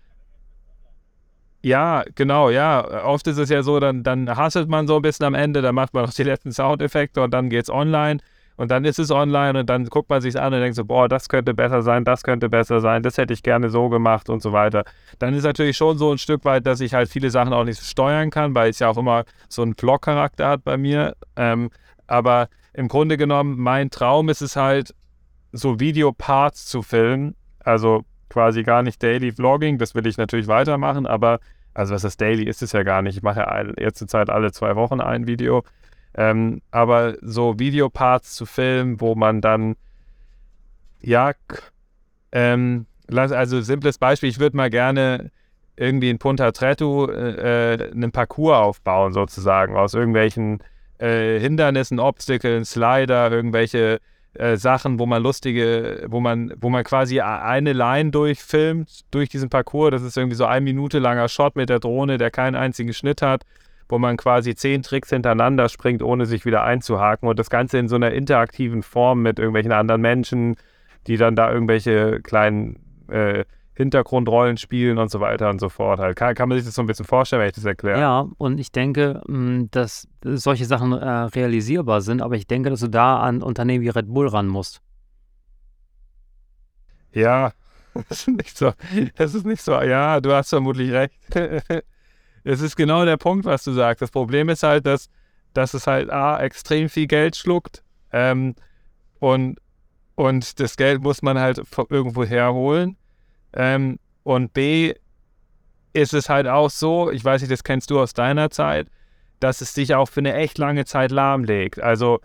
Ja, genau, ja. Oft ist es ja so, dann, dann hasselt man so ein bisschen am Ende, dann macht man noch die letzten Soundeffekte und dann geht's online und dann ist es online und dann guckt man sich an und denkt so, boah, das könnte besser sein, das könnte besser sein, das hätte ich gerne so gemacht und so weiter. Dann ist natürlich schon so ein Stück weit, dass ich halt viele Sachen auch nicht steuern kann, weil es ja auch immer so einen Vlog-Charakter hat bei mir. Ähm, aber im Grunde genommen, mein Traum ist es halt, so Videoparts zu filmen, also quasi gar nicht Daily Vlogging, das will ich natürlich weitermachen, aber also was ist Daily ist es ja gar nicht. Ich mache ja jetzt zur Zeit alle zwei Wochen ein Video. Ähm, aber so Videoparts zu filmen, wo man dann ja, ähm, also simples Beispiel, ich würde mal gerne irgendwie in Punta Trettu äh, äh, einen Parcours aufbauen, sozusagen, aus irgendwelchen äh, Hindernissen, Obstacles, Slider, irgendwelche äh, Sachen, wo man lustige, wo man, wo man quasi eine Line durchfilmt durch diesen Parcours. Das ist irgendwie so ein Minute langer Shot mit der Drohne, der keinen einzigen Schnitt hat, wo man quasi zehn Tricks hintereinander springt, ohne sich wieder einzuhaken. Und das Ganze in so einer interaktiven Form mit irgendwelchen anderen Menschen, die dann da irgendwelche kleinen äh, Hintergrundrollen spielen und so weiter und so fort. Halt. Kann, kann man sich das so ein bisschen vorstellen, wenn ich das erkläre? Ja, und ich denke, mm, dass solche Sachen äh, realisierbar sind, aber ich denke, dass du da an Unternehmen wie Red Bull ran musst. Ja, [laughs] das ist nicht so. Das ist nicht so. Ja, du hast vermutlich recht. [laughs] Es ist genau der Punkt, was du sagst. Das Problem ist halt, dass, dass es halt A, extrem viel Geld schluckt ähm, und, und das Geld muss man halt irgendwo herholen. Ähm, und B ist es halt auch so, ich weiß nicht, das kennst du aus deiner Zeit, dass es dich auch für eine echt lange Zeit lahmlegt. Also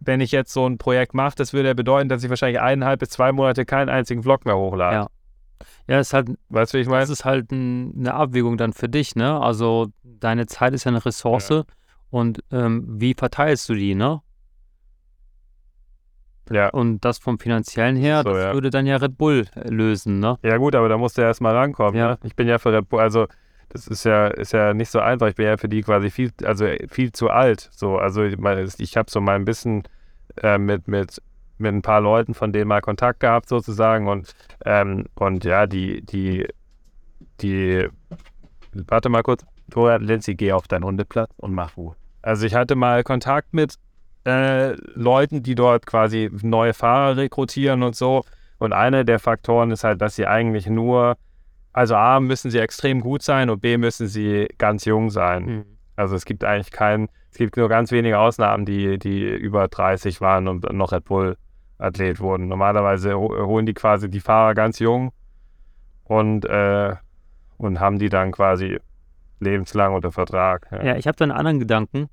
wenn ich jetzt so ein Projekt mache, das würde ja bedeuten, dass ich wahrscheinlich eineinhalb bis zwei Monate keinen einzigen Vlog mehr hochlade. Ja. Ja, ist halt, weißt du, ich meine? Das ist halt ein, eine Abwägung dann für dich, ne? Also deine Zeit ist ja eine Ressource ja. und ähm, wie verteilst du die, ne? Ja. Und das vom finanziellen her, so, das ja. würde dann ja Red Bull äh, lösen, ne? Ja gut, aber da musst du ja erstmal rankommen. Ja. Ne? Ich bin ja für Red Bull, also das ist ja, ist ja nicht so einfach. Ich bin ja für die quasi viel, also viel zu alt. So, also ich, ich habe so mal ein bisschen äh, mit, mit, mit ein paar Leuten von denen mal Kontakt gehabt sozusagen und, ähm, und ja, die, die, die, warte mal kurz, Dora, Lindsay, geh auf deinen Hundeplatz und mach Ruhe. Also ich hatte mal Kontakt mit äh, Leuten, die dort quasi neue Fahrer rekrutieren und so. Und einer der Faktoren ist halt, dass sie eigentlich nur, also A, müssen sie extrem gut sein und B, müssen sie ganz jung sein. Mhm. Also es gibt eigentlich keinen, es gibt nur ganz wenige Ausnahmen, die, die über 30 waren und noch Red Bull-Athlet wurden. Normalerweise holen die quasi die Fahrer ganz jung und, äh, und haben die dann quasi lebenslang unter Vertrag. Ja, ja ich habe da einen anderen Gedanken.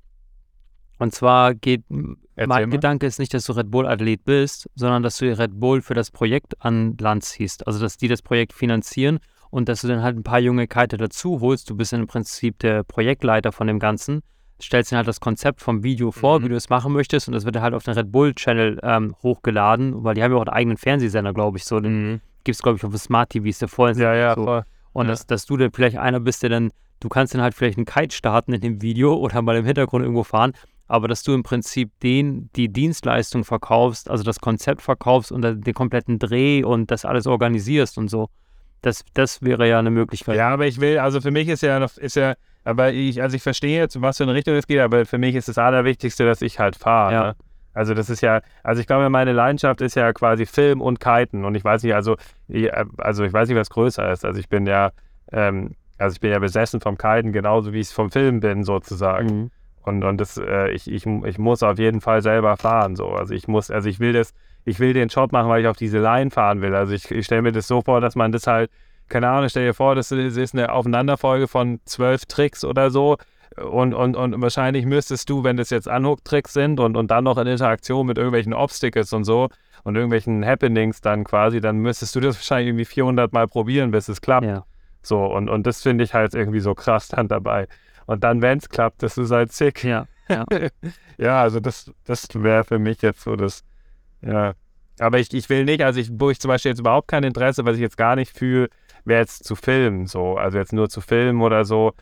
Und zwar geht, Erzähl mein mal. Gedanke ist nicht, dass du Red Bull-Athlet bist, sondern dass du Red Bull für das Projekt an Land ziehst. Also, dass die das Projekt finanzieren und dass du dann halt ein paar junge Kite dazu holst. Du bist im Prinzip der Projektleiter von dem Ganzen. Stellst dir halt das Konzept vom Video vor, mhm. wie du es machen möchtest, und das wird halt auf den Red Bull-Channel ähm, hochgeladen, weil die haben ja auch einen eigenen Fernsehsender, glaube ich, so. Den mhm. gibt es, glaube ich, auf dem Smart TV, ist der vorhin. Ja, ja, so. voll. Und ja. Dass, dass du dann vielleicht einer bist, der dann, du kannst dann halt vielleicht einen Kite starten in dem Video oder mal im Hintergrund irgendwo fahren, aber dass du im Prinzip den, die Dienstleistung verkaufst, also das Konzept verkaufst und den kompletten Dreh und das alles organisierst und so. Das, das wäre ja eine Möglichkeit. Ja, aber ich will, also für mich ist ja noch, ist ja, aber ich, also ich verstehe jetzt, was für eine Richtung es geht, aber für mich ist das Allerwichtigste, dass ich halt fahre. Ja. Ne? Also das ist ja, also ich glaube, meine Leidenschaft ist ja quasi Film und Kiten und ich weiß nicht, also, ich, also ich weiß nicht, was größer ist. Also ich bin ja, ähm, also ich bin ja besessen vom Kiten, genauso wie ich es vom Film bin, sozusagen. Mhm. Und, und das, äh, ich, ich, ich muss auf jeden Fall selber fahren. So. Also ich muss, also ich will das, ich will den Job machen, weil ich auf diese Line fahren will. Also ich, ich stelle mir das so vor, dass man das halt, keine Ahnung, stell dir vor, das ist eine Aufeinanderfolge von zwölf Tricks oder so. Und, und, und wahrscheinlich müsstest du, wenn das jetzt Unhook-Tricks sind und, und dann noch in Interaktion mit irgendwelchen Obstacles und so und irgendwelchen Happenings dann quasi, dann müsstest du das wahrscheinlich irgendwie 400 Mal probieren, bis es klappt. Ja. So, und, und das finde ich halt irgendwie so krass dann dabei. Und dann, wenn es klappt, das ist halt sick. Ja, ja. [laughs] ja also das, das wäre für mich jetzt so das, ja. Aber ich, ich will nicht, also ich, wo ich zum Beispiel jetzt überhaupt kein Interesse, was ich jetzt gar nicht fühle, wäre jetzt zu filmen, so. Also jetzt nur zu filmen oder so.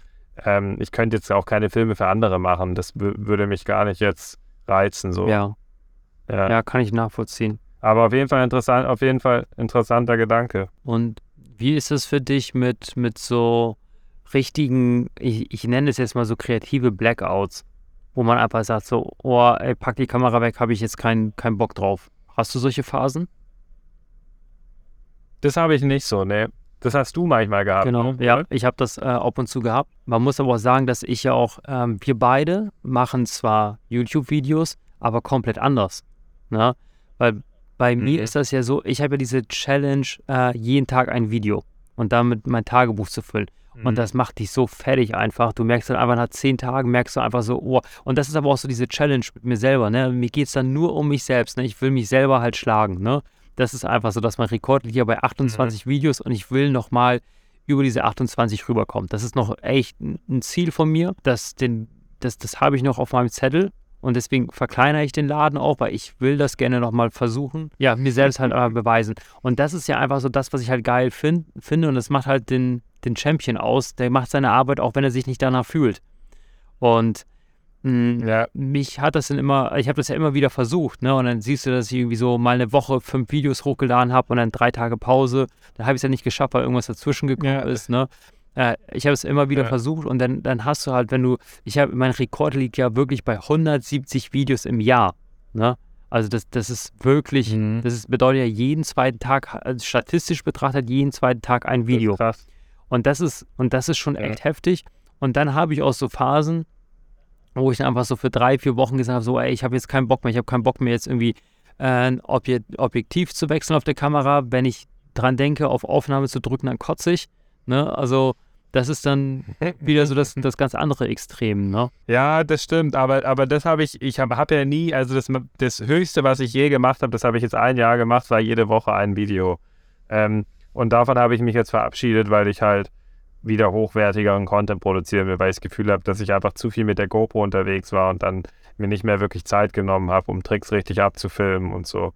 Ähm, ich könnte jetzt auch keine Filme für andere machen. Das würde mich gar nicht jetzt reizen, so. Ja. ja. Ja, kann ich nachvollziehen. Aber auf jeden Fall interessant, auf jeden Fall interessanter Gedanke. Und wie ist es für dich mit, mit so richtigen, ich, ich nenne es jetzt mal so kreative Blackouts, wo man einfach sagt so, oh, ey, pack die Kamera weg, habe ich jetzt keinen kein Bock drauf. Hast du solche Phasen? Das habe ich nicht so, ne. Das hast du manchmal gehabt. Genau, ne? ja, ich habe das äh, ab und zu gehabt. Man muss aber auch sagen, dass ich ja auch, ähm, wir beide machen zwar YouTube-Videos, aber komplett anders. Ne? Weil bei mhm. mir ist das ja so, ich habe ja diese Challenge, äh, jeden Tag ein Video und damit mein Tagebuch zu füllen. Mhm. Und das macht dich so fertig einfach. Du merkst dann einfach nach zehn Tagen, merkst du einfach so, oh. Und das ist aber auch so diese Challenge mit mir selber. Ne? Mir geht es dann nur um mich selbst. Ne? Ich will mich selber halt schlagen. Ne? Das ist einfach so, dass mein Rekord liegt ja bei 28 mhm. Videos und ich will nochmal über diese 28 rüberkommen. Das ist noch echt ein Ziel von mir. Das, das, das habe ich noch auf meinem Zettel. Und deswegen verkleinere ich den Laden auch, weil ich will das gerne nochmal versuchen. Ja, mir selbst halt aber beweisen. Und das ist ja einfach so das, was ich halt geil find, finde. Und das macht halt den, den Champion aus. Der macht seine Arbeit, auch wenn er sich nicht danach fühlt. Und ja. mich hat das dann immer, ich habe das ja immer wieder versucht, ne? Und dann siehst du, dass ich irgendwie so mal eine Woche fünf Videos hochgeladen habe und dann drei Tage Pause. Da habe ich es ja nicht geschafft, weil irgendwas dazwischen gekommen ja. ist, ne? Äh, ich habe es immer wieder ja. versucht und dann, dann hast du halt, wenn du, ich habe, mein Rekord liegt ja wirklich bei 170 Videos im Jahr. Ne? Also das, das ist wirklich, mhm. das ist, bedeutet ja jeden zweiten Tag, also statistisch betrachtet, jeden zweiten Tag ein Video. Das krass. Und das ist, und das ist schon ja. echt heftig. Und dann habe ich auch so Phasen, wo ich dann einfach so für drei, vier Wochen gesagt habe, so, ey, ich habe jetzt keinen Bock mehr, ich habe keinen Bock mehr jetzt irgendwie äh, ein Objektiv zu wechseln auf der Kamera. Wenn ich dran denke, auf Aufnahme zu drücken, dann kotze ich. Ne? Also das ist dann [laughs] wieder so das, das ganz andere Extrem, ne? Ja, das stimmt, aber, aber das habe ich, ich habe hab ja nie, also das, das Höchste, was ich je gemacht habe, das habe ich jetzt ein Jahr gemacht, war jede Woche ein Video. Ähm, und davon habe ich mich jetzt verabschiedet, weil ich halt wieder hochwertigeren Content produzieren will, weil ich das Gefühl habe, dass ich einfach zu viel mit der GoPro unterwegs war und dann mir nicht mehr wirklich Zeit genommen habe, um Tricks richtig abzufilmen und so.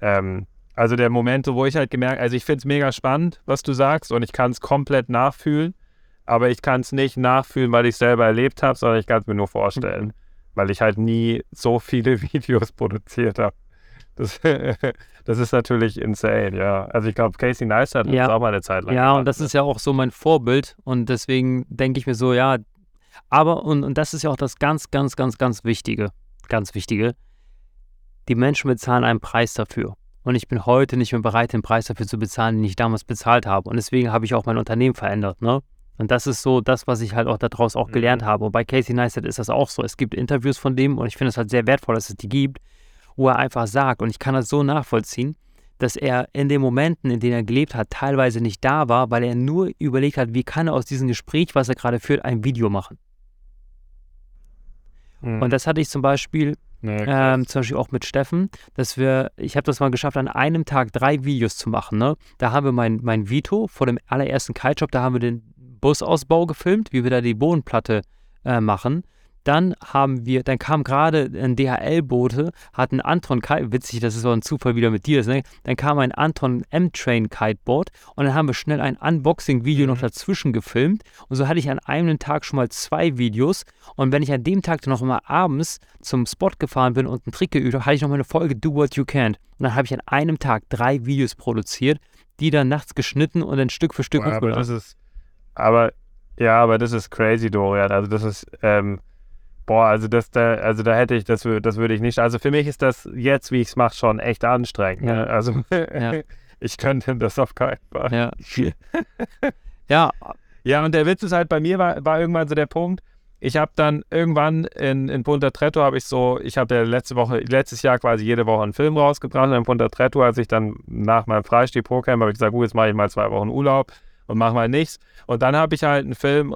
Ähm, also der Moment, wo ich halt gemerkt, also ich finde es mega spannend, was du sagst und ich kann es komplett nachfühlen, aber ich kann es nicht nachfühlen, weil ich es selber erlebt habe, sondern ich kann es mir nur vorstellen, [laughs] weil ich halt nie so viele [laughs] Videos produziert habe. Das, [laughs] das ist natürlich insane, ja. Also ich glaube, Casey Neistat hat ja. auch mal eine Zeit lang Ja, gemacht, und das ne? ist ja auch so mein Vorbild und deswegen denke ich mir so, ja, aber, und, und das ist ja auch das ganz, ganz, ganz, ganz Wichtige, ganz Wichtige, die Menschen bezahlen einen Preis dafür. Und ich bin heute nicht mehr bereit, den Preis dafür zu bezahlen, den ich damals bezahlt habe. Und deswegen habe ich auch mein Unternehmen verändert. Ne? Und das ist so das, was ich halt auch daraus auch gelernt mhm. habe. Und bei Casey Neistat ist das auch so. Es gibt Interviews von dem und ich finde es halt sehr wertvoll, dass es die gibt, wo er einfach sagt, und ich kann das so nachvollziehen, dass er in den Momenten, in denen er gelebt hat, teilweise nicht da war, weil er nur überlegt hat, wie kann er aus diesem Gespräch, was er gerade führt, ein Video machen. Mhm. Und das hatte ich zum Beispiel ja, ähm, zum Beispiel auch mit Steffen, dass wir, ich habe das mal geschafft, an einem Tag drei Videos zu machen. Ne? Da haben wir mein, mein Vito vor dem allerersten Kite-Shop, da haben wir den Busausbau gefilmt, wie wir da die Bodenplatte äh, machen. Dann haben wir, dann kam gerade ein DHL-Bote, hat ein Anton Kite, witzig, das ist so ein Zufall wieder mit dir, ne? dann kam ein Anton M-Train Kiteboard und dann haben wir schnell ein Unboxing-Video mhm. noch dazwischen gefilmt. Und so hatte ich an einem Tag schon mal zwei Videos. Und wenn ich an dem Tag dann noch mal abends zum Spot gefahren bin und einen Trick geübt habe, hatte ich noch mal eine Folge Do What You Can. Und dann habe ich an einem Tag drei Videos produziert, die dann nachts geschnitten und dann Stück für Stück Boah, aber das ist, aber ja, aber das ist crazy, Dorian, also das ist, ähm Boah, also das da, also da hätte ich, das, das würde ich nicht. Also für mich ist das jetzt, wie ich es mache, schon echt anstrengend. Ne? Ja. Ne? Also [laughs] ja. ich könnte das auf keinen Fall. Ja. [laughs] ja. Ja, und der Witz ist halt, bei mir war, war irgendwann so der Punkt, ich habe dann irgendwann in, in Punta Tretto habe ich so, ich habe ja letzte Woche, letztes Jahr quasi jede Woche einen Film rausgebracht und in Punta Tretto, als ich dann nach meinem Freistieg Pro-Camp habe ich gesagt, gut, jetzt mache ich mal zwei Wochen Urlaub und mache mal nichts. Und dann habe ich halt einen Film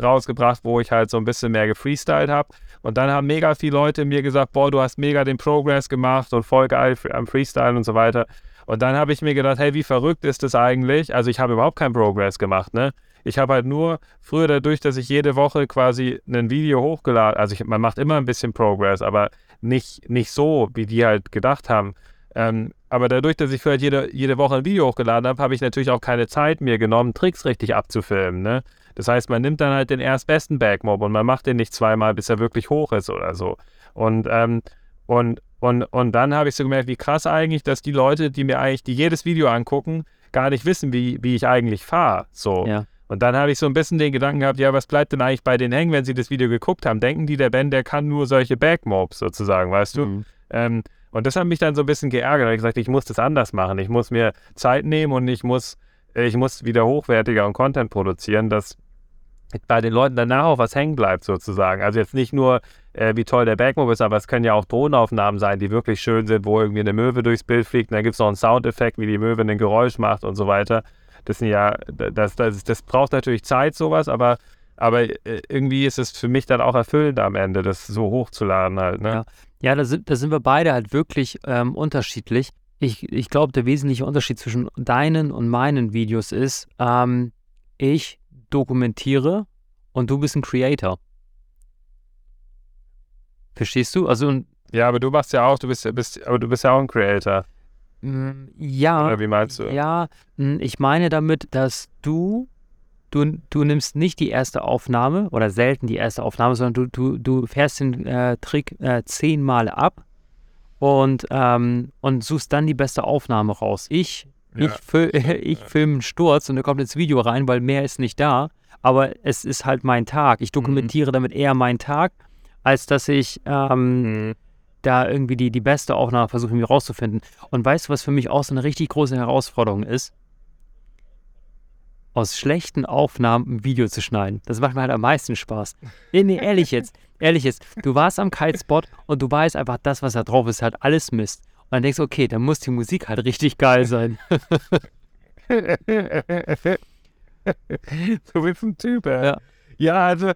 rausgebracht, wo ich halt so ein bisschen mehr gefreestylt habe. Und dann haben mega viele Leute mir gesagt, boah, du hast mega den Progress gemacht und voll geil am Freestyle und so weiter. Und dann habe ich mir gedacht, hey, wie verrückt ist das eigentlich? Also ich habe überhaupt keinen Progress gemacht, ne? Ich habe halt nur früher dadurch, dass ich jede Woche quasi ein Video hochgeladen, also ich, man macht immer ein bisschen Progress, aber nicht, nicht so, wie die halt gedacht haben. Ähm, aber dadurch, dass ich vielleicht jede, jede Woche ein Video hochgeladen habe, habe ich natürlich auch keine Zeit mir genommen, Tricks richtig abzufilmen. Ne? Das heißt, man nimmt dann halt den erstbesten Backmob und man macht den nicht zweimal, bis er wirklich hoch ist oder so. Und, ähm, und, und, und dann habe ich so gemerkt, wie krass eigentlich, dass die Leute, die mir eigentlich, die jedes Video angucken, gar nicht wissen, wie, wie ich eigentlich fahre. So. Ja. Und dann habe ich so ein bisschen den Gedanken gehabt, ja, was bleibt denn eigentlich bei denen hängen, wenn sie das Video geguckt haben? Denken die, der Ben, der kann nur solche Backmobs sozusagen, weißt du? Mhm. Ähm, und das hat mich dann so ein bisschen geärgert. Ich gesagt, ich muss das anders machen. Ich muss mir Zeit nehmen und ich muss, ich muss wieder hochwertiger und Content produzieren, dass bei den Leuten danach auch was hängen bleibt sozusagen. Also jetzt nicht nur, äh, wie toll der Backmob ist, aber es können ja auch Drohnenaufnahmen sein, die wirklich schön sind, wo irgendwie eine Möwe durchs Bild fliegt und dann gibt es noch einen Soundeffekt, wie die Möwe ein Geräusch macht und so weiter. Das sind ja, das, das, das braucht natürlich Zeit, sowas, aber, aber äh, irgendwie ist es für mich dann auch erfüllend am Ende, das so hochzuladen halt. Ne? Ja, ja da, sind, da sind wir beide halt wirklich ähm, unterschiedlich. Ich, ich glaube, der wesentliche Unterschied zwischen deinen und meinen Videos ist, ähm, ich dokumentiere und du bist ein Creator. Verstehst du? Also ja, aber du machst ja auch, du bist, bist aber du bist ja auch ein Creator. Mm, ja. Oder wie meinst du? Ja, mm, ich meine damit, dass du, du, du nimmst nicht die erste Aufnahme oder selten die erste Aufnahme, sondern du, du, du fährst den äh, Trick äh, zehnmal ab und, ähm, und suchst dann die beste Aufnahme raus. Ich, ja. ich, fil [laughs] ich filme einen Sturz und der kommt ins Video rein, weil mehr ist nicht da. Aber es ist halt mein Tag. Ich dokumentiere mhm. damit eher meinen Tag, als dass ich ähm, mhm da irgendwie die, die beste Aufnahme versuche, mir rauszufinden. Und weißt du, was für mich auch so eine richtig große Herausforderung ist? Aus schlechten Aufnahmen ein Video zu schneiden. Das macht mir halt am meisten Spaß. Nee, nee, ehrlich jetzt. Ehrlich jetzt. Du warst am Kitespot und du weißt einfach, das, was da drauf ist, halt alles Mist. Und dann denkst du, okay, dann muss die Musik halt richtig geil sein. du bist ein Typ, ey. Ja. ja, also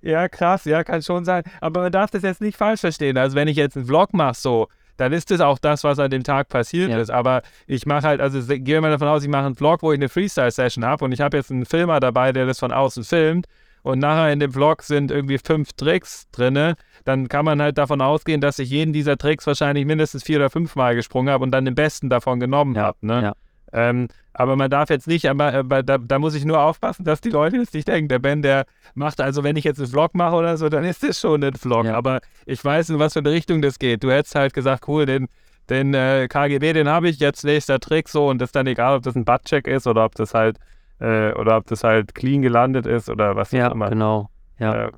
ja, krass, ja, kann schon sein. Aber man darf das jetzt nicht falsch verstehen. Also wenn ich jetzt einen Vlog mache, so, dann ist das auch das, was an dem Tag passiert ja. ist. Aber ich mache halt, also gehe mal davon aus, ich mache einen Vlog, wo ich eine Freestyle-Session habe und ich habe jetzt einen Filmer dabei, der das von außen filmt und nachher in dem Vlog sind irgendwie fünf Tricks drin, dann kann man halt davon ausgehen, dass ich jeden dieser Tricks wahrscheinlich mindestens vier oder fünf Mal gesprungen habe und dann den besten davon genommen ja. habe. Ne? Ja. Ähm, aber man darf jetzt nicht, aber, aber da, da, muss ich nur aufpassen, dass die Leute jetzt nicht denken, der Ben, der macht, also wenn ich jetzt einen Vlog mache oder so, dann ist das schon ein Vlog. Ja. Aber ich weiß, in was für eine Richtung das geht. Du hättest halt gesagt, cool, den, den äh, KGB, den habe ich, jetzt nächster Trick so und das ist dann egal, ob das ein Buttcheck ist oder ob das halt äh, oder ob das halt clean gelandet ist oder was ja, auch immer. Genau. Ja. Äh,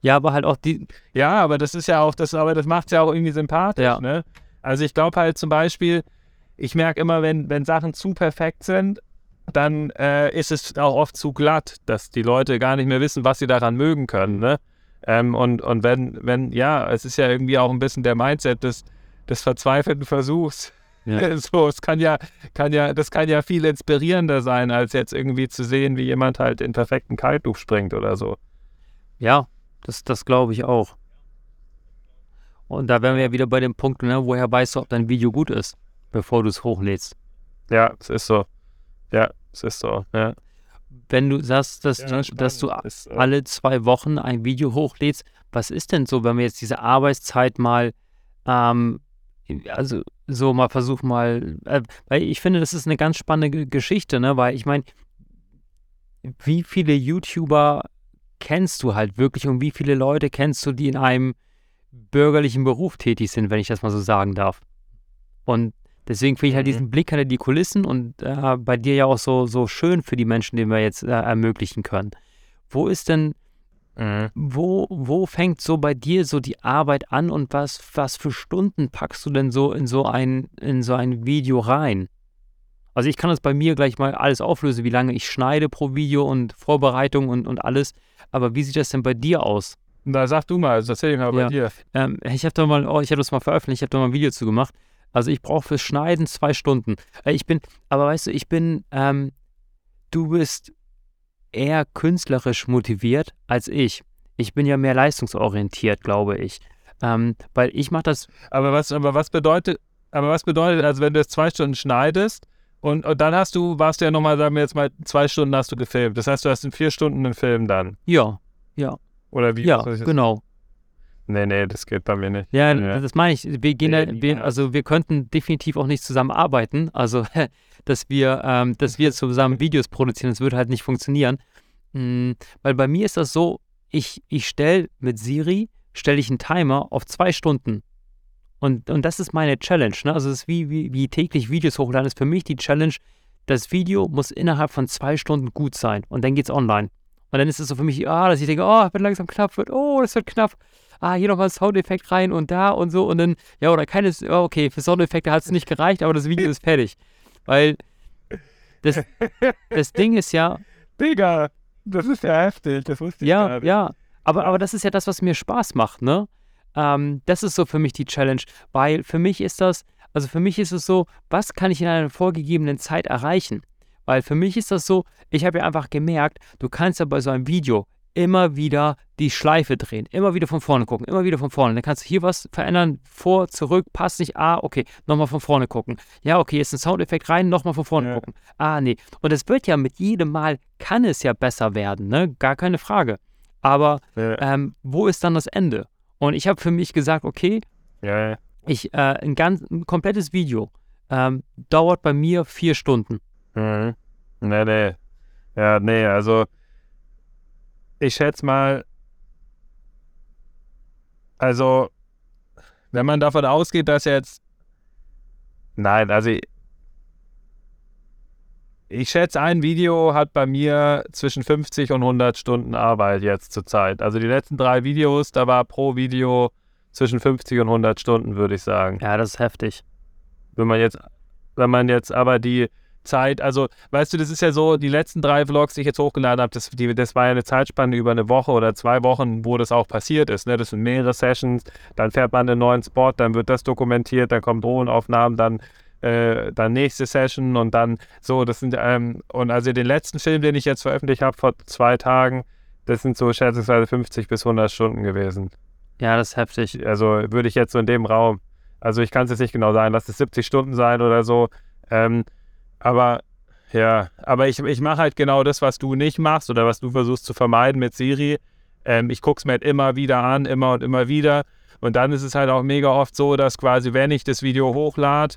ja, aber halt auch die. Ja, aber das ist ja auch, das, aber das macht es ja auch irgendwie sympathisch, ja. ne? Also ich glaube halt zum Beispiel, ich merke immer, wenn, wenn Sachen zu perfekt sind, dann äh, ist es auch oft zu glatt, dass die Leute gar nicht mehr wissen, was sie daran mögen können. Ne? Ähm, und, und wenn, wenn, ja, es ist ja irgendwie auch ein bisschen der Mindset des, des verzweifelten Versuchs. Ja. [laughs] So, es kann ja, kann ja, das kann ja viel inspirierender sein, als jetzt irgendwie zu sehen, wie jemand halt in perfekten Kaltluft springt oder so. Ja, das, das glaube ich auch. Und da wären wir ja wieder bei dem Punkt, ne, woher weißt du, ob dein Video gut ist? bevor du es hochlädst. Ja, es ist so. Ja, es ist so, ja. Wenn du sagst, dass, ja, du, dass du ist, äh alle zwei Wochen ein Video hochlädst, was ist denn so, wenn wir jetzt diese Arbeitszeit mal, ähm, also so mal versuchen mal, äh, weil ich finde, das ist eine ganz spannende Geschichte, ne, weil ich meine, wie viele YouTuber kennst du halt wirklich und wie viele Leute kennst du, die in einem bürgerlichen Beruf tätig sind, wenn ich das mal so sagen darf? Und Deswegen finde ich halt mhm. diesen Blick hinter die Kulissen und äh, bei dir ja auch so, so schön für die Menschen, den wir jetzt äh, ermöglichen können. Wo ist denn, mhm. wo, wo fängt so bei dir so die Arbeit an und was, was für Stunden packst du denn so in so ein, in so ein Video rein? Also ich kann das bei mir gleich mal alles auflösen, wie lange ich schneide pro Video und Vorbereitung und, und alles. Aber wie sieht das denn bei dir aus? Na, sag du mal, also erzähl mal bei ja. dir. Ähm, ich habe da mal, oh, ich habe das mal veröffentlicht, ich habe da mal ein Video zu gemacht. Also ich brauche fürs Schneiden zwei Stunden. Äh, ich bin, aber weißt du, ich bin, ähm, du bist eher künstlerisch motiviert als ich. Ich bin ja mehr leistungsorientiert, glaube ich. Ähm, weil ich mache das. Aber was, aber was bedeutet, aber was bedeutet, also wenn du jetzt zwei Stunden schneidest und, und dann hast du, warst du ja nochmal, sagen wir jetzt mal, zwei Stunden hast du gefilmt. Das heißt, du hast in vier Stunden einen Film dann. Ja, ja. Oder wie? Ja, genau. Nee, nee, das geht bei mir nicht. Ja, ja. das meine ich. Wir gehen nee, da, wir, also wir könnten definitiv auch nicht zusammenarbeiten. Also, [laughs] dass wir, ähm, dass wir zusammen Videos produzieren, das würde halt nicht funktionieren. Mhm, weil bei mir ist das so, ich, ich stelle mit Siri, stelle ich einen Timer auf zwei Stunden. Und, und das ist meine Challenge. Ne? Also es ist wie, wie, wie täglich Videos hochladen, ist für mich die Challenge, das Video muss innerhalb von zwei Stunden gut sein und dann geht's online. Und dann ist es so für mich, ah, dass ich denke, oh, wenn langsam knapp wird, oh, das wird knapp. Ah, hier nochmal Soundeffekt rein und da und so und dann, ja, oder keines, oh, okay, für Soundeffekte hat es nicht gereicht, aber das Video ist fertig. Weil das, das Ding ist ja. Digga, das ist ja heftig, das wusste ich Ja, ja. Aber, aber das ist ja das, was mir Spaß macht, ne? Ähm, das ist so für mich die Challenge, weil für mich ist das, also für mich ist es so, was kann ich in einer vorgegebenen Zeit erreichen? Weil für mich ist das so, ich habe ja einfach gemerkt, du kannst ja bei so einem Video immer wieder die Schleife drehen, immer wieder von vorne gucken, immer wieder von vorne. Dann kannst du hier was verändern, vor, zurück, passt nicht, ah, okay, nochmal von vorne gucken. Ja, okay, jetzt ein Soundeffekt rein, nochmal von vorne ja. gucken. Ah, nee. Und es wird ja mit jedem Mal, kann es ja besser werden, ne? Gar keine Frage. Aber ja. ähm, wo ist dann das Ende? Und ich habe für mich gesagt, okay, ja, ich, äh, ein ganz, ein komplettes Video ähm, dauert bei mir vier Stunden. Mhm. Nee, nee. Ja, nee, also ich schätze mal, also wenn man davon ausgeht, dass jetzt, nein, also ich, ich schätze, ein Video hat bei mir zwischen 50 und 100 Stunden Arbeit jetzt zurzeit. Also die letzten drei Videos, da war pro Video zwischen 50 und 100 Stunden, würde ich sagen. Ja, das ist heftig. Wenn man jetzt, wenn man jetzt aber die Zeit, also weißt du, das ist ja so, die letzten drei Vlogs, die ich jetzt hochgeladen habe, das, das war ja eine Zeitspanne über eine Woche oder zwei Wochen, wo das auch passiert ist. Ne? Das sind mehrere Sessions, dann fährt man einen neuen Spot, dann wird das dokumentiert, dann kommen Drohnenaufnahmen, dann äh, dann nächste Session und dann so, das sind, ähm, und also den letzten Film, den ich jetzt veröffentlicht habe vor zwei Tagen, das sind so schätzungsweise 50 bis 100 Stunden gewesen. Ja, das ist heftig. Also würde ich jetzt so in dem Raum, also ich kann es jetzt nicht genau sagen, lass es 70 Stunden sein oder so, ähm, aber ja, aber ich, ich mache halt genau das, was du nicht machst oder was du versuchst zu vermeiden mit Siri. Ähm, ich gucke es mir halt immer wieder an, immer und immer wieder. Und dann ist es halt auch mega oft so, dass quasi, wenn ich das Video hochlade,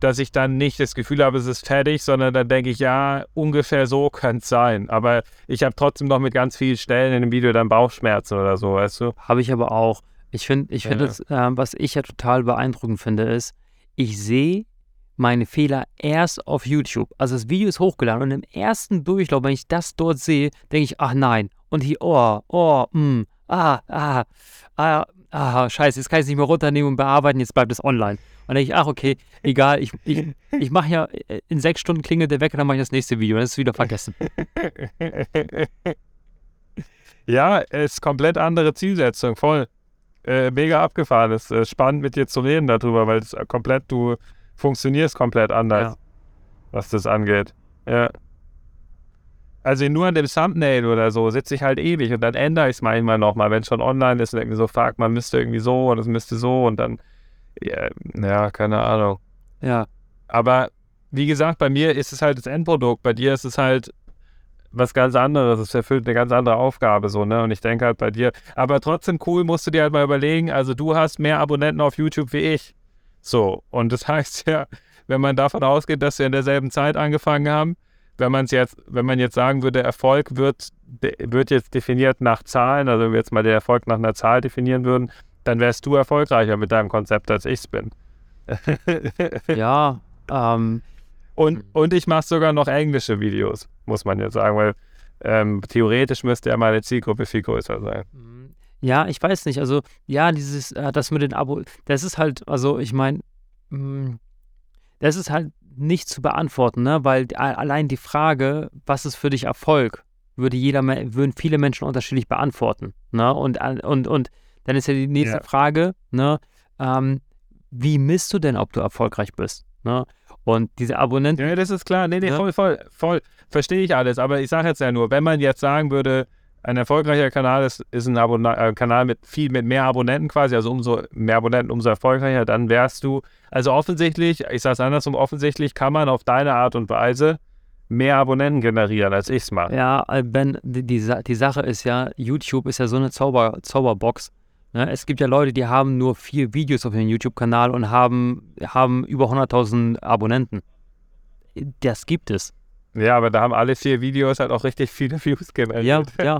dass ich dann nicht das Gefühl habe, es ist fertig, sondern dann denke ich, ja, ungefähr so könnte es sein. Aber ich habe trotzdem noch mit ganz vielen Stellen in dem Video dann Bauchschmerzen oder so, weißt du? Habe ich aber auch. Ich finde, ich finde, ja. äh, was ich ja total beeindruckend finde, ist, ich sehe meine Fehler erst auf YouTube. Also das Video ist hochgeladen und im ersten Durchlauf, wenn ich das dort sehe, denke ich, ach nein. Und hier, oh, oh, mm, ah, ah, ah, ah, scheiße, jetzt kann ich es nicht mehr runternehmen und bearbeiten, jetzt bleibt es online. Und dann denke ich, ach, okay, egal, ich, ich, ich mache ja, äh, in sechs Stunden klingelt der und dann mache ich das nächste Video. Dann ist es wieder vergessen. [laughs] ja, ist komplett andere Zielsetzung, voll. Äh, mega abgefahren. Ist äh, spannend mit dir zu reden darüber, weil es komplett, du funktionierst komplett anders, ja. was das angeht. Ja. Also nur an dem Thumbnail oder so sitze ich halt ewig und dann ändere ich es manchmal nochmal, wenn es schon online ist und irgendwie so fragt, man müsste irgendwie so und es müsste so und dann ja, ja, keine Ahnung. Ja. Aber wie gesagt, bei mir ist es halt das Endprodukt. Bei dir ist es halt was ganz anderes. Es erfüllt eine ganz andere Aufgabe, so, ne? Und ich denke halt bei dir. Aber trotzdem cool, musst du dir halt mal überlegen. Also, du hast mehr Abonnenten auf YouTube wie ich. So. Und das [laughs] heißt ja, wenn man davon ausgeht, dass wir in derselben Zeit angefangen haben, wenn man es jetzt, wenn man jetzt sagen würde, Erfolg wird, wird jetzt definiert nach Zahlen, also wenn wir jetzt mal den Erfolg nach einer Zahl definieren würden, dann wärst du erfolgreicher mit deinem Konzept, als ich es bin. [laughs] ja, ähm. Und, und ich mache sogar noch englische Videos, muss man jetzt sagen, weil ähm, theoretisch müsste ja meine Zielgruppe viel größer sein. Ja, ich weiß nicht. Also, ja, dieses, äh, das mit den Abo, das ist halt, also ich meine, mm, das ist halt nicht zu beantworten, ne? Weil allein die Frage, was ist für dich Erfolg, würde jeder, würden viele Menschen unterschiedlich beantworten. Ne? Und, und, und dann ist ja die nächste ja. Frage, ne, ähm, wie misst du denn, ob du erfolgreich bist? Ne? Und diese Abonnenten. Ja, das ist klar. Nee, nee, ne? voll, voll, voll. Verstehe ich alles. Aber ich sage jetzt ja nur, wenn man jetzt sagen würde, ein erfolgreicher Kanal ist, ist ein Abon äh, Kanal mit viel, mit mehr Abonnenten quasi, also umso mehr Abonnenten, umso erfolgreicher, dann wärst du. Also offensichtlich, ich sage es andersrum, offensichtlich kann man auf deine Art und Weise mehr Abonnenten generieren, als ich es mache. Ja, Ben, die, die, die Sache ist ja, YouTube ist ja so eine Zauber, Zauberbox. Ne? Es gibt ja Leute, die haben nur vier Videos auf ihrem YouTube-Kanal und haben, haben über 100.000 Abonnenten. Das gibt es. Ja, aber da haben alle vier Videos halt auch richtig viele Views generiert. [laughs] Ja,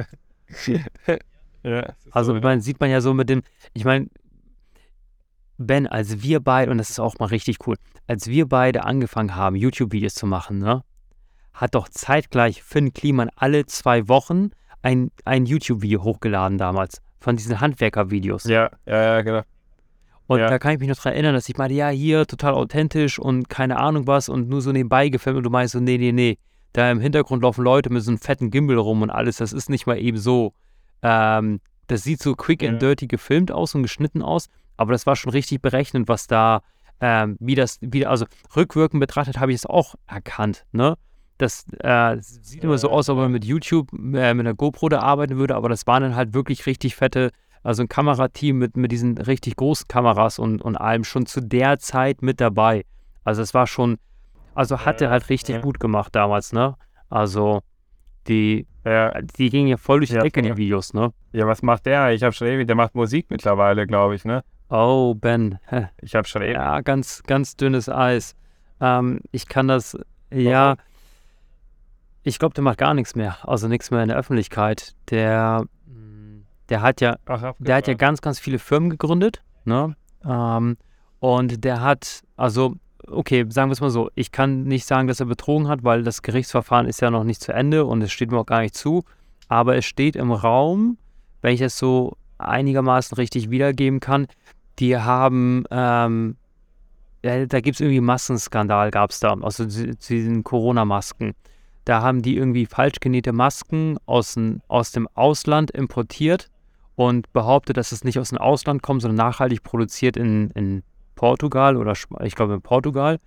ja. ja also, so, man, sieht man ja so mit dem, ich meine, Ben, als wir beide, und das ist auch mal richtig cool, als wir beide angefangen haben, YouTube-Videos zu machen, ne? hat doch zeitgleich Finn Kliman alle zwei Wochen ein, ein YouTube-Video hochgeladen damals von diesen Handwerker-Videos. Ja, ja, ja, genau. Und Ja. da kann ich mich noch dran erinnern, dass ich meinte, ja, hier total authentisch und keine Ahnung was und nur so nebenbei gefilmt und du meinst so, nee, nee, nee. Da im Hintergrund laufen Leute mit so einem fetten Gimbal rum und alles, das ist nicht mal eben so. Ähm, das sieht so quick and Ja. dirty gefilmt aus und geschnitten aus, aber das war schon richtig berechnet, was da, ähm, wie das, wie, also rückwirkend betrachtet habe ich es auch erkannt, ne? Das äh, sieht immer so aus, als ob man mit YouTube, äh, mit einer GoPro da arbeiten würde, aber das waren dann halt wirklich richtig fette, also ein Kamerateam mit, mit diesen richtig großen Kameras und, und allem schon zu der Zeit mit dabei. Also es war schon, also hat er halt richtig gut gemacht damals, ne? Also die, Ja, die gingen ja voll durch die Ja, Decke, die. Videos, ne? ja, was macht der? Ich habe schon ewig, der macht Musik mittlerweile, glaube ich, ne? Oh, Ben, Ich habe schon ewig. ja, ganz, ganz dünnes Eis. Ähm, ich kann das, ja, ich glaube, der macht gar nichts mehr, also nichts mehr in der Öffentlichkeit. Der, der hat ja, Ach, der hat ja ganz, ganz viele Firmen gegründet, ne? Ähm, und der hat, also, okay, sagen wir es mal so, ich kann nicht sagen, dass er betrogen hat, weil das Gerichtsverfahren ist ja noch nicht zu Ende und es steht mir auch gar nicht zu. Aber es steht im Raum, wenn ich es so einigermaßen richtig wiedergeben kann, die haben, ähm, ja, da gibt es irgendwie einen Massenskandal, gab es da, also zu diesen Corona-Masken. Da haben die irgendwie falsch genähte Masken aus, aus dem Ausland importiert und behauptet, dass es nicht aus dem Ausland kommt, sondern nachhaltig produziert in, in Portugal oder ich glaube in Portugal.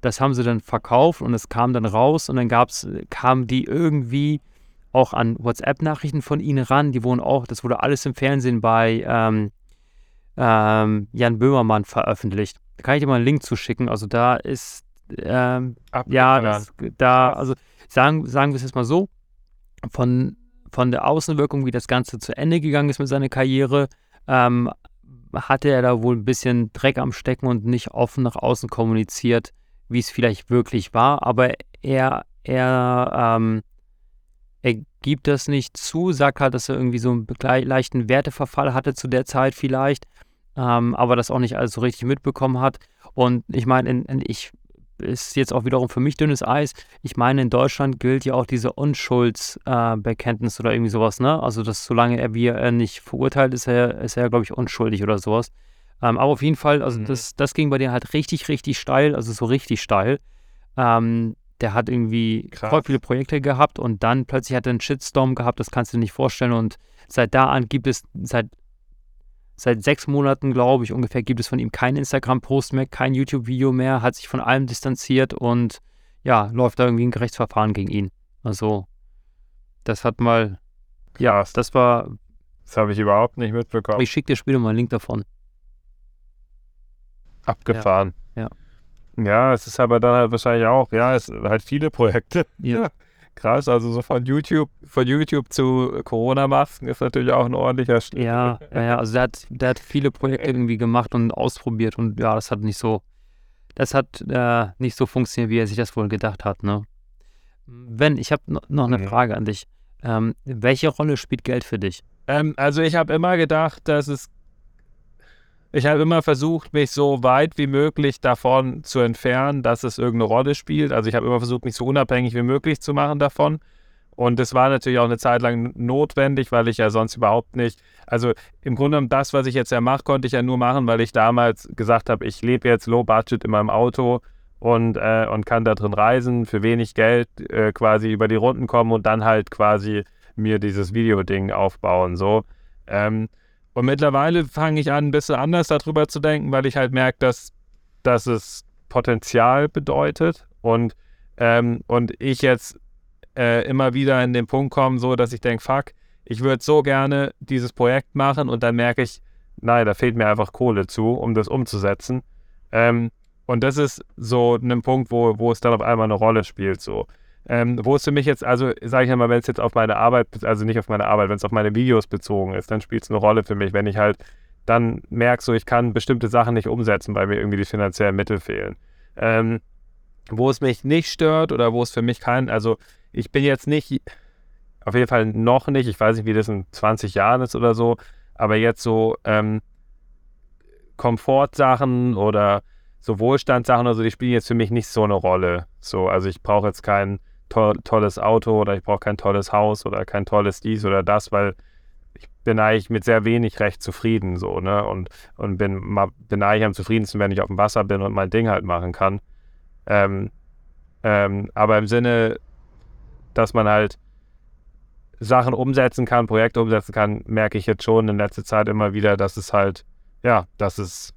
Das haben sie dann verkauft und es kam dann raus und dann gab's, kamen die irgendwie auch an WhatsApp-Nachrichten von ihnen ran. Die wurden auch, das wurde alles im Fernsehen bei ähm, ähm, Jan Böhmermann veröffentlicht. Da kann ich dir mal einen Link zuschicken. Also da ist, ähm, ja, das, da, also sagen, sagen wir es jetzt mal so, von, von der Außenwirkung, wie das Ganze zu Ende gegangen ist mit seiner Karriere, ähm, hatte er da wohl ein bisschen Dreck am Stecken und nicht offen nach außen kommuniziert, wie es vielleicht wirklich war. Aber er, er, ähm, er gibt das nicht zu, sagt halt, dass er irgendwie so einen leichten Werteverfall hatte zu der Zeit vielleicht, ähm, aber das auch nicht alles so richtig mitbekommen hat. Und ich meine, in, in, ich ist jetzt auch wiederum für mich dünnes Eis. Ich meine, in Deutschland gilt ja auch diese Unschuldsbekenntnis äh, oder irgendwie sowas, ne? Also, dass solange er wie er nicht verurteilt ist, er, ist er, glaube ich, unschuldig oder sowas. Ähm, aber auf jeden Fall, also Mhm. das, das ging bei dir halt richtig, richtig steil, also so richtig steil. Ähm, der hat irgendwie Krass. voll viele Projekte gehabt und dann plötzlich hat er einen Shitstorm gehabt, das kannst du dir nicht vorstellen. Und seit da an gibt es, seit, seit sechs Monaten, glaube ich, ungefähr, gibt es von ihm keinen Instagram-Post mehr, kein YouTube-Video mehr, hat sich von allem distanziert und ja, läuft da irgendwie ein Gerichtsverfahren gegen ihn. Also, das hat mal, ja, das war, Das habe ich überhaupt nicht mitbekommen. ich schicke dir später mal einen Link davon. Abgefahren. Ja. Ja, es ist aber dann halt wahrscheinlich auch, ja, es sind halt viele Projekte. Ja. [laughs] Krass, also so von YouTube, von YouTube zu Corona-Masken ist natürlich auch ein ordentlicher Schritt. Ja, ja, ja, also der hat, der hat viele Projekte irgendwie gemacht und ausprobiert und ja, das hat nicht so, das hat äh, nicht so funktioniert, wie er sich das wohl gedacht hat, ne? Wenn, ich habe no, noch eine Mhm. Frage an dich. Ähm, welche Rolle spielt Geld für dich? Ähm, also ich habe immer gedacht, dass es. Ich habe immer versucht, mich so weit wie möglich davon zu entfernen, dass es irgendeine Rolle spielt. Also ich habe immer versucht, mich so unabhängig wie möglich zu machen davon. Und das war natürlich auch eine Zeit lang notwendig, weil ich ja sonst überhaupt nicht. Also im Grunde genommen das, was ich jetzt ja mache, konnte ich ja nur machen, weil ich damals gesagt habe, ich lebe jetzt low budget in meinem Auto und, äh, und kann da drin reisen, für wenig Geld äh, quasi über die Runden kommen und dann halt quasi mir dieses Videoding aufbauen. So. Ähm, und mittlerweile fange ich an, ein bisschen anders darüber zu denken, weil ich halt merke, dass, dass es Potenzial bedeutet und, ähm, und ich jetzt äh, immer wieder in den Punkt komme, so dass ich denke, fuck, ich würde so gerne dieses Projekt machen und dann merke ich, nein, da fehlt mir einfach Kohle zu, um das umzusetzen. Ähm, und das ist so ein Punkt, wo, wo es dann auf einmal eine Rolle spielt. So. Ähm, wo es für mich jetzt, also sage ich einmal, wenn es jetzt auf meine Arbeit, also nicht auf meine Arbeit, wenn es auf meine Videos bezogen ist, dann spielt es eine Rolle für mich, wenn ich halt dann merke, so ich kann bestimmte Sachen nicht umsetzen, weil mir irgendwie die finanziellen Mittel fehlen. Ähm, wo es mich nicht stört oder wo es für mich kein, also ich bin jetzt nicht, auf jeden Fall noch nicht, ich weiß nicht, wie das in 20 Jahren ist oder so, aber jetzt so ähm, Komfortsachen oder so Wohlstandssachen oder so, die spielen jetzt für mich nicht so eine Rolle. So, also ich brauche jetzt kein to tolles Auto oder ich brauche kein tolles Haus oder kein tolles dies oder das, weil ich bin eigentlich mit sehr wenig recht zufrieden so, ne? Und, und bin, bin eigentlich am zufriedensten, wenn ich auf dem Wasser bin und mein Ding halt machen kann. Ähm, ähm, aber im Sinne, dass man halt Sachen umsetzen kann, Projekte umsetzen kann, merke ich jetzt schon in letzter Zeit immer wieder, dass es halt, ja, dass es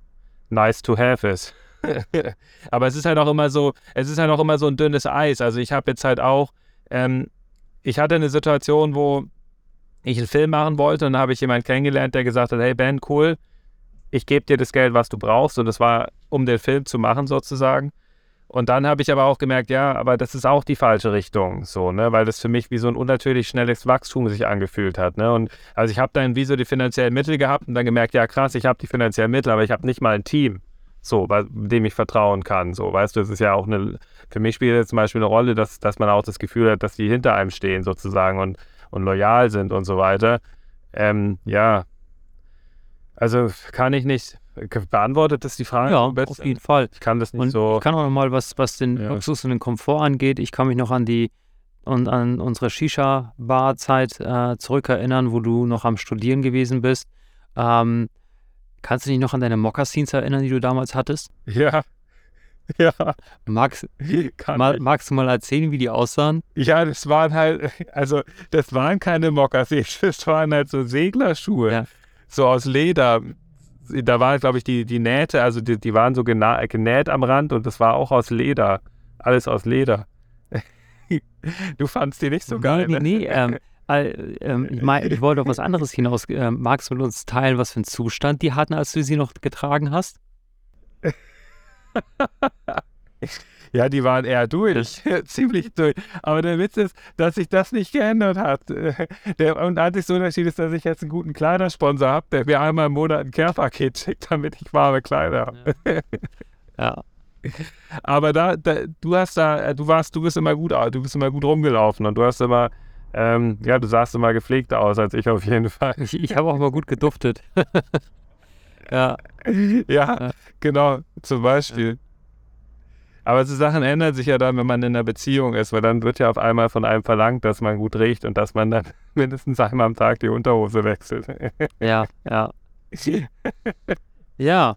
nice to have ist. [laughs] Aber es ist halt auch immer so, es ist halt auch immer so ein dünnes Eis. Also ich habe jetzt halt auch, ähm, ich hatte eine Situation, wo ich einen Film machen wollte und dann habe ich jemanden kennengelernt, der gesagt hat, hey Ben, cool, ich gebe dir das Geld, was du brauchst. Und das war, um den Film zu machen sozusagen. Und dann habe ich aber auch gemerkt, ja, aber das ist auch die falsche Richtung, so, ne, weil das für mich wie so ein unnatürlich schnelles Wachstum sich angefühlt hat, ne. Und also ich habe dann wie so die finanziellen Mittel gehabt und dann gemerkt, ja krass, ich habe die finanziellen Mittel, aber ich habe nicht mal ein Team, so, dem ich vertrauen kann, so, weißt du, es ist ja auch eine, für mich spielt jetzt zum Beispiel eine Rolle, dass, dass man auch das Gefühl hat, dass die hinter einem stehen sozusagen und, und loyal sind und so weiter. Ähm, ja, also kann ich nicht, Beantwortet das die Frage? Ja, auf jeden Fall. Ich kann das nicht und so. Ich kann auch nochmal, was, was den ja. Luxus und den Komfort angeht, ich kann mich noch an die und an unsere Shisha-Bar-Zeit äh, zurückerinnern, wo du noch am Studieren gewesen bist. Ähm, kannst du dich noch an deine Mokassins erinnern, die du damals hattest? Ja. Ja. Magst, mal, magst du mal erzählen, wie die aussahen? Ja, das waren halt, also das waren keine Mokassins, [laughs] das waren halt so Seglerschuhe. Ja. So aus Leder da waren, glaube ich, die, die Nähte, also die, die waren so genäht am Rand und das war auch aus Leder. Alles aus Leder. [laughs] du fandst die nicht so geil. Nee, nee, nee ähm, ähm, ich, mein, ich, wollte auf was anderes hinaus. Ähm, magst du mit uns teilen, was für einen Zustand die hatten, als du sie noch getragen hast? [laughs] Ja, die waren eher durch, [laughs] ziemlich durch. Aber der Witz ist, dass sich das nicht geändert hat. [laughs] Der und einzige Unterschied ist, dass ich jetzt einen guten Kleidersponsor habe, der mir einmal im Monat ein Care-Paket schickt, damit ich warme Kleider habe. Ja. ja. Aber da, da, du hast da, du warst, du bist immer gut, du bist immer gut rumgelaufen und du hast immer, ähm, ja, du sahst immer gepflegter aus als ich auf jeden Fall. Ich, ich habe auch immer gut geduftet. [laughs] ja. ja. Ja, genau, zum Beispiel. Aber so Sachen ändern sich ja dann, wenn man in einer Beziehung ist, weil dann wird ja auf einmal von einem verlangt, dass man gut riecht und dass man dann [laughs] mindestens einmal am Tag die Unterhose wechselt. [laughs] ja, ja. ja.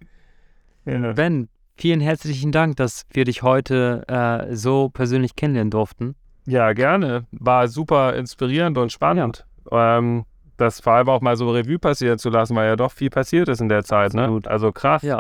ja. Ben, vielen herzlichen Dank, dass wir dich heute äh, so persönlich kennenlernen durften. Ja, gerne. War super inspirierend und spannend. Ja. Ähm, das vor allem auch mal so Revue passieren zu lassen, weil ja doch viel passiert ist in der Zeit. Ne? Also krass. Ja,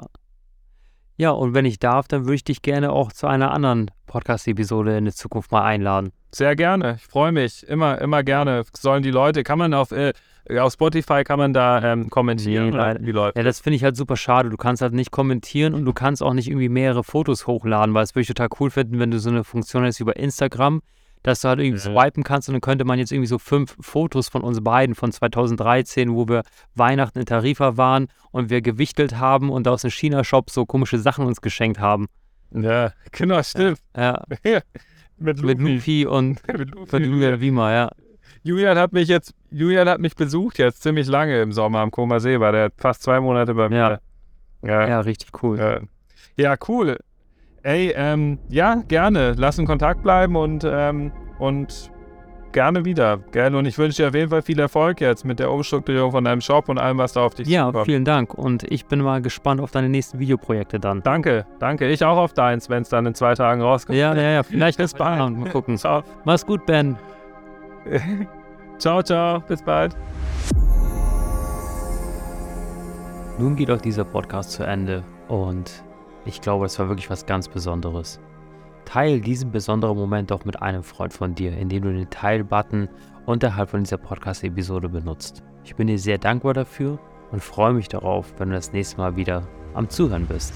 ja, und wenn ich darf, dann würde ich dich gerne auch zu einer anderen Podcast-Episode in der Zukunft mal einladen. Sehr gerne. Ich freue mich. Immer, immer gerne. Sollen die Leute, kann man auf, äh, auf Spotify kann man da ähm, kommentieren? Nee, wie läuft ja, das finde ich halt super schade. Du kannst halt nicht kommentieren und du kannst auch nicht irgendwie mehrere Fotos hochladen, weil es würde ich total cool finden, wenn du so eine Funktion hast über Instagram dass du halt irgendwie swipen kannst und dann könnte man jetzt irgendwie so fünf Fotos von uns beiden von 2013, wo wir Weihnachten in Tarifa waren und wir gewichtelt haben und aus dem China-Shop so komische Sachen uns geschenkt haben. Ja, genau, stimmt. Ja. ja. Mit, Luffy. Mit Luffy und [laughs] mit Julian Wiemer, ja. Julian hat mich jetzt, Julian hat mich besucht jetzt ziemlich lange im Sommer am Koma See, war der fast zwei Monate bei mir. Ja, ja. ja richtig cool. Ja, cool. Ey, ähm, ja, gerne. Lass in Kontakt bleiben und, ähm, und gerne wieder. Gell? Und ich wünsche dir auf jeden Fall viel Erfolg jetzt mit der Umstrukturierung von deinem Shop und allem, was da auf dich ja, zukommt. Ja, vielen Dank. Und ich bin mal gespannt auf deine nächsten Videoprojekte dann. Danke, danke. Ich auch auf deins, wenn es dann in zwei Tagen rauskommt. Ja, ja, ja. Vielleicht [laughs] bis bald. Mal gucken. Ciao. Mach's gut, Ben. [laughs] ciao, ciao. Bis bald. Nun geht auch dieser Podcast zu Ende und ich glaube, es war wirklich was ganz Besonderes. Teil diesen besonderen Moment doch mit einem Freund von dir, indem du den Teil-Button unterhalb von dieser Podcast-Episode benutzt. Ich bin dir sehr dankbar dafür und freue mich darauf, wenn du das nächste Mal wieder am Zuhören bist.